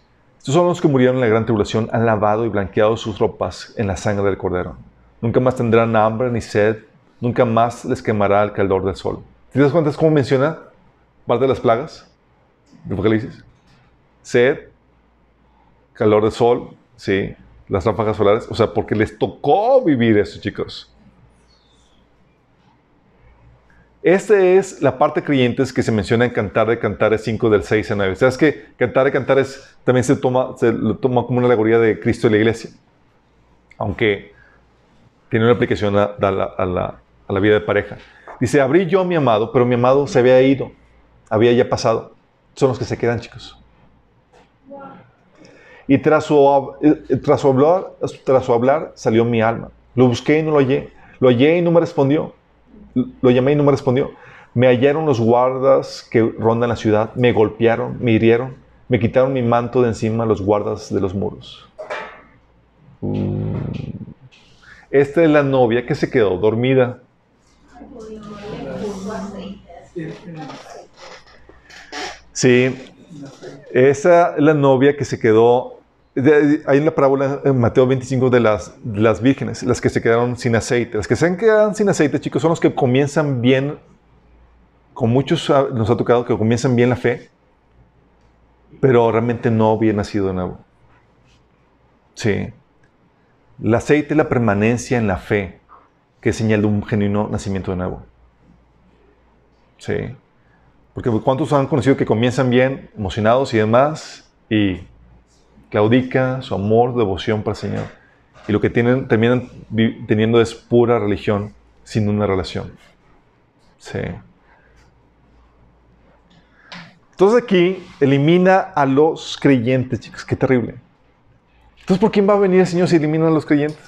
estos son los que murieron en la gran tribulación, han lavado y blanqueado sus ropas en la sangre del cordero. Nunca más tendrán hambre ni sed, nunca más les quemará el calor del sol. ¿Te das cuenta cómo menciona parte de las plagas? Apocalipsis. Sed, calor de sol, sí, las ráfagas solares, o sea, porque les tocó vivir eso, chicos. Esta es la parte de creyentes que se menciona en Cantar de Cantares 5 del 6 a 9. ¿Sabes que Cantar de Cantares también se toma, se lo toma como una alegoría de Cristo y la iglesia? Aunque tiene una aplicación a, la, vida de pareja. Dice, abrí yo a mi amado, pero mi amado se había ido, había ya pasado. Son los que se quedan, chicos. Y tras su, eh, tras su, hablar, tras su hablar salió mi alma. Lo busqué y no lo hallé. Lo hallé y no me respondió. Lo llamé y no me respondió. Me hallaron los guardas que rondan la ciudad, me golpearon, me hirieron, me quitaron mi manto de encima los guardas de los muros. Mm. Esta es la novia que se quedó dormida. Sí, esa es la novia que se quedó. Hay en la parábola en Mateo 25 de las, vírgenes, las que se quedaron sin aceite. Las que se han quedado sin aceite, chicos, son los que comienzan bien. Con muchos nos ha tocado que comienzan bien la fe, pero realmente no había nacido de nuevo. Sí. El aceite es la permanencia en la fe, que es señal de un genuino nacimiento de nuevo. Sí. Porque ¿cuántos han conocido que comienzan bien, emocionados y demás, y claudica su amor, devoción para el Señor? Y lo que tienen, terminan teniendo es pura religión sin una relación. Sí. Entonces aquí elimina a los creyentes, chicos. Qué terrible. Entonces, ¿por quién va a venir el Señor si elimina a los creyentes?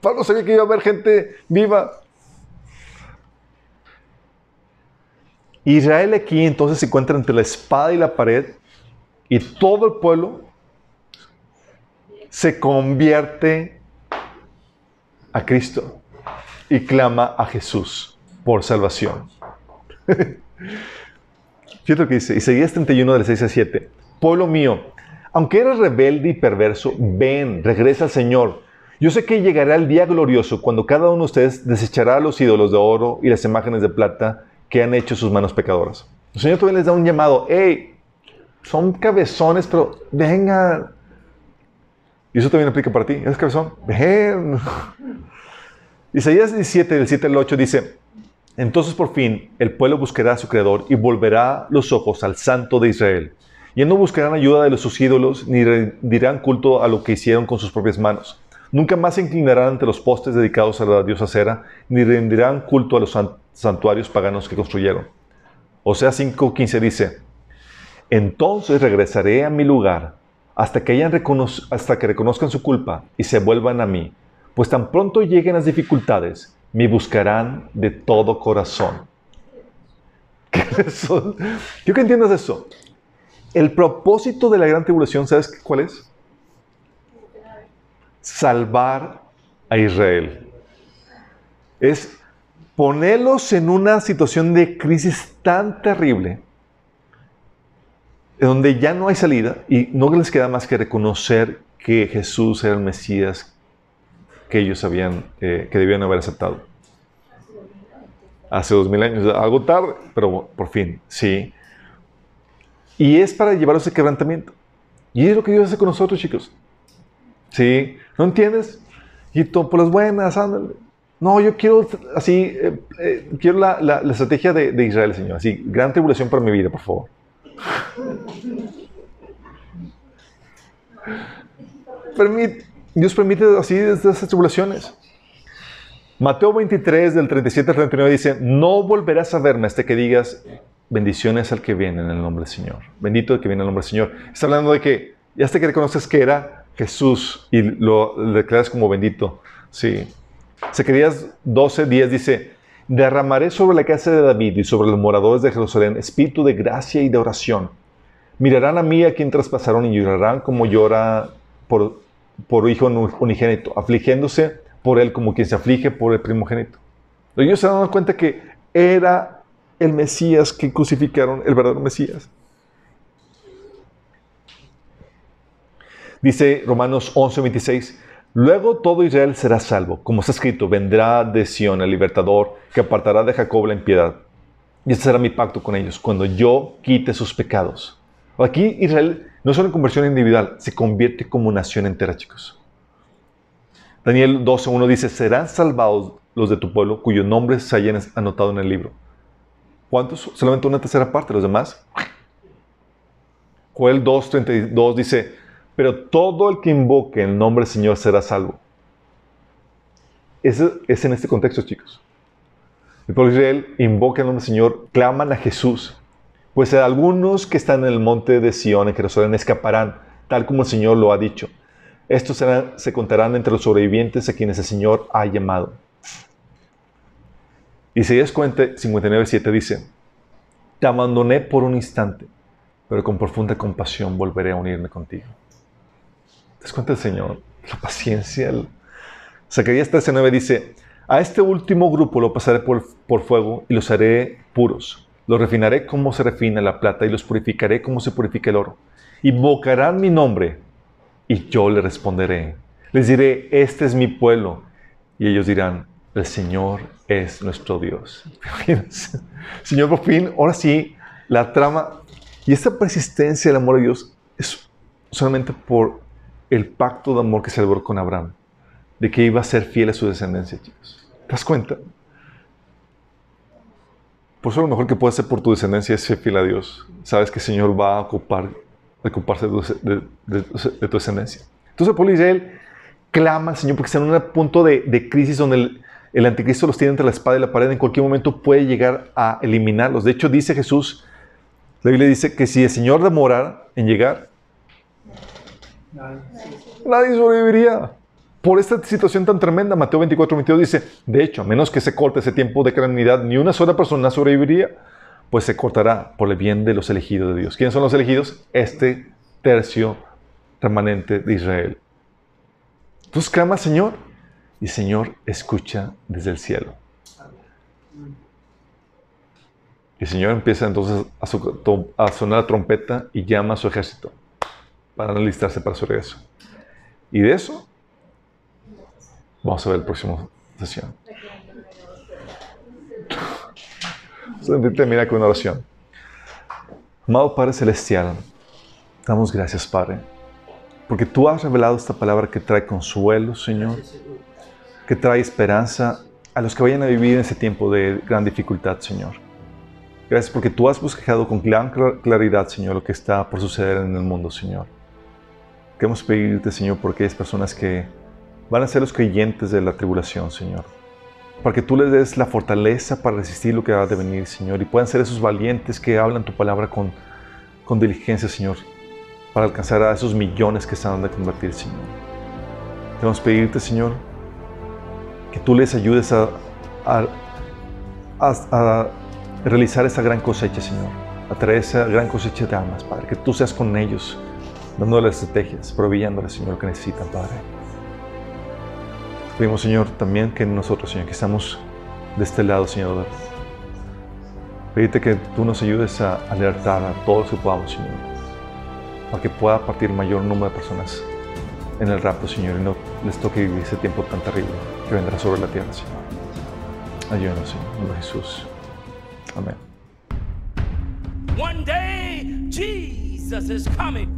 Pablo sabía que iba a haber gente viva. Israel aquí entonces se encuentra entre la espada y la pared y todo el pueblo se convierte a Cristo y clama a Jesús por salvación. Fíjate lo que dice, Isaías 31 del 6 a 7. Pueblo mío, aunque eres rebelde y perverso, ven, regresa al Señor. Yo sé que llegará el día glorioso cuando cada uno de ustedes desechará los ídolos de oro y las imágenes de plata que han hecho sus manos pecadoras. El Señor todavía les da un llamado. ¡Hey! Son cabezones, pero vengan. Y eso también aplica para ti. ¿Eres cabezón? Ven. Isaías 17, del 7 al 8 dice, entonces por fin el pueblo buscará a su Creador y volverá los ojos al Santo de Israel. Y no buscarán ayuda de los sus ídolos, ni dirán culto a lo que hicieron con sus propias manos. Nunca más se inclinarán ante los postes dedicados a la diosa Cera, ni rendirán culto a los santuarios paganos que construyeron. O sea, 5.15 dice, entonces regresaré a mi lugar hasta que, hayan hasta que reconozcan su culpa y se vuelvan a mí, pues tan pronto lleguen las dificultades, me buscarán de todo corazón. ¿Qué? Yo que entiendas eso. El propósito de la gran tribulación, ¿sabes cuál es? Salvar a Israel. Es ponerlos en una situación de crisis tan terrible, donde ya no hay salida y no les queda más que reconocer que Jesús era el Mesías que ellos sabían eh, que debían haber aceptado. Hace dos mil años, algo tarde, pero por fin, sí. Y es para llevar ese quebrantamiento. Y es lo que Dios hace con nosotros, chicos. ¿Sí? ¿No entiendes? Y tú, por las buenas, ándale. No, yo quiero así, eh, eh, quiero la, la, estrategia de, de, Israel, Señor. Así, gran tribulación para mi vida, por favor. Dios permite así estas tribulaciones. Mateo 23, del 37 al 39 dice, no volverás a verme hasta que digas, bendiciones al que viene en el nombre del Señor. Bendito el que viene en el nombre del Señor. Está hablando de que ya hasta que reconoces que era Jesús y lo, declaras como bendito. Sí. Zacarías 12, 10 dice, derramaré sobre la casa de David y sobre los moradores de Jerusalén espíritu de gracia y de oración. Mirarán a mí a quien traspasaron y llorarán como llora por, por hijo unigénito, afligiéndose por él como quien se aflige por el primogénito. Ellos se dan cuenta que era el Mesías que crucificaron, el verdadero Mesías. Dice Romanos 11:26, luego todo Israel será salvo, como está escrito, vendrá de Sión el libertador que apartará de Jacob la impiedad. Y este será mi pacto con ellos, cuando yo quite sus pecados. Aquí Israel no solo en conversión individual, se convierte como nación entera, chicos. Daniel 12.1 dice, serán salvados los de tu pueblo cuyos nombres se hayan anotado en el libro. ¿Cuántos? Solamente una tercera parte, los demás. Joel 2.32 dice, pero todo el que invoque el nombre del Señor será salvo. Ese es en este contexto, chicos. El pueblo de Israel invoca el nombre del Señor, claman a Jesús. Pues algunos que están en el monte de Sion, en Jerusalén, escaparán, tal como el Señor lo ha dicho. Estos se contarán entre los sobrevivientes a quienes el Señor ha llamado. Isaías 59.7 dice, Te abandoné por un instante, pero con profunda compasión volveré a unirme contigo. ¿Te das cuenta el Señor? La paciencia. El... Zacarías 13.9 dice, A este último grupo lo pasaré por, por fuego y los haré puros. Los refinaré como se refina la plata y los purificaré como se purifica el oro. Invocarán mi nombre y yo le responderé. Les diré, este es mi pueblo. Y ellos dirán, el Señor es nuestro Dios. Señor, por fin, ahora sí, la trama y esta persistencia del amor de Dios es solamente por el pacto de amor que se logró con Abraham, de que iba a ser fiel a su descendencia, chicos. ¿Te das cuenta? Por eso lo mejor que puedes hacer por tu descendencia es ser fiel a Dios. Sabes que el Señor va a ocupar, ocuparse de, tu descendencia. Entonces el pueblo de clama al Señor porque están en un punto de, de crisis donde el, el anticristo los tiene entre la espada y la pared, en cualquier momento puede llegar a eliminarlos. De hecho, dice Jesús, la Biblia dice que si el Señor demorara en llegar, nadie sobreviviría. Por esta situación tan tremenda, Mateo 24, 22 dice, de hecho, a menos que se corte ese tiempo de calamidad, ni una sola persona sobreviviría, pues se cortará por el bien de los elegidos de Dios. ¿Quiénes son los elegidos? Este tercio remanente de Israel. Entonces clama Señor, y Señor escucha desde el cielo. El Señor empieza entonces a, sonar la trompeta y llama a su ejército para alistarse para su regreso. Y de eso vamos a ver el próximo sesión. Termina con una oración. Amado Padre Celestial, damos gracias, Padre, porque tú has revelado esta palabra que trae consuelo, Señor que trae esperanza a los que vayan a vivir en ese tiempo de gran dificultad, Señor. Gracias porque tú has buscado con claridad, Señor, lo que está por suceder en el mundo, Señor. Queremos pedirte, Señor, porque hay personas que van a ser los creyentes de la tribulación, Señor. Para que tú les des la fortaleza para resistir lo que va a venir, Señor. Y puedan ser esos valientes que hablan tu palabra con, con diligencia, Señor. Para alcanzar a esos millones que están de convertir, Señor. Queremos pedirte, Señor, que tú les ayudes a, a, realizar esa gran cosecha, Señor, a traer esa gran cosecha de almas, Padre, que tú seas con ellos, dándoles estrategias, proveyéndoles, Señor, que necesitan, Padre. Pedimos, Señor, también que nosotros, Señor, que estamos de este lado, Señor, pedirte que tú nos ayudes a alertar a todos que podamos, Señor, para que pueda partir mayor número de personas en el rapto, Señor, y no les toque vivir ese tiempo tan terrible que vendrá sobre la tierra, Señor. Ayúdanos, Señor, Jesús. Amén. One day Jesus is coming.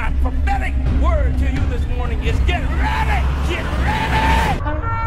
my prophetic word to you this morning is get ready! Get ready!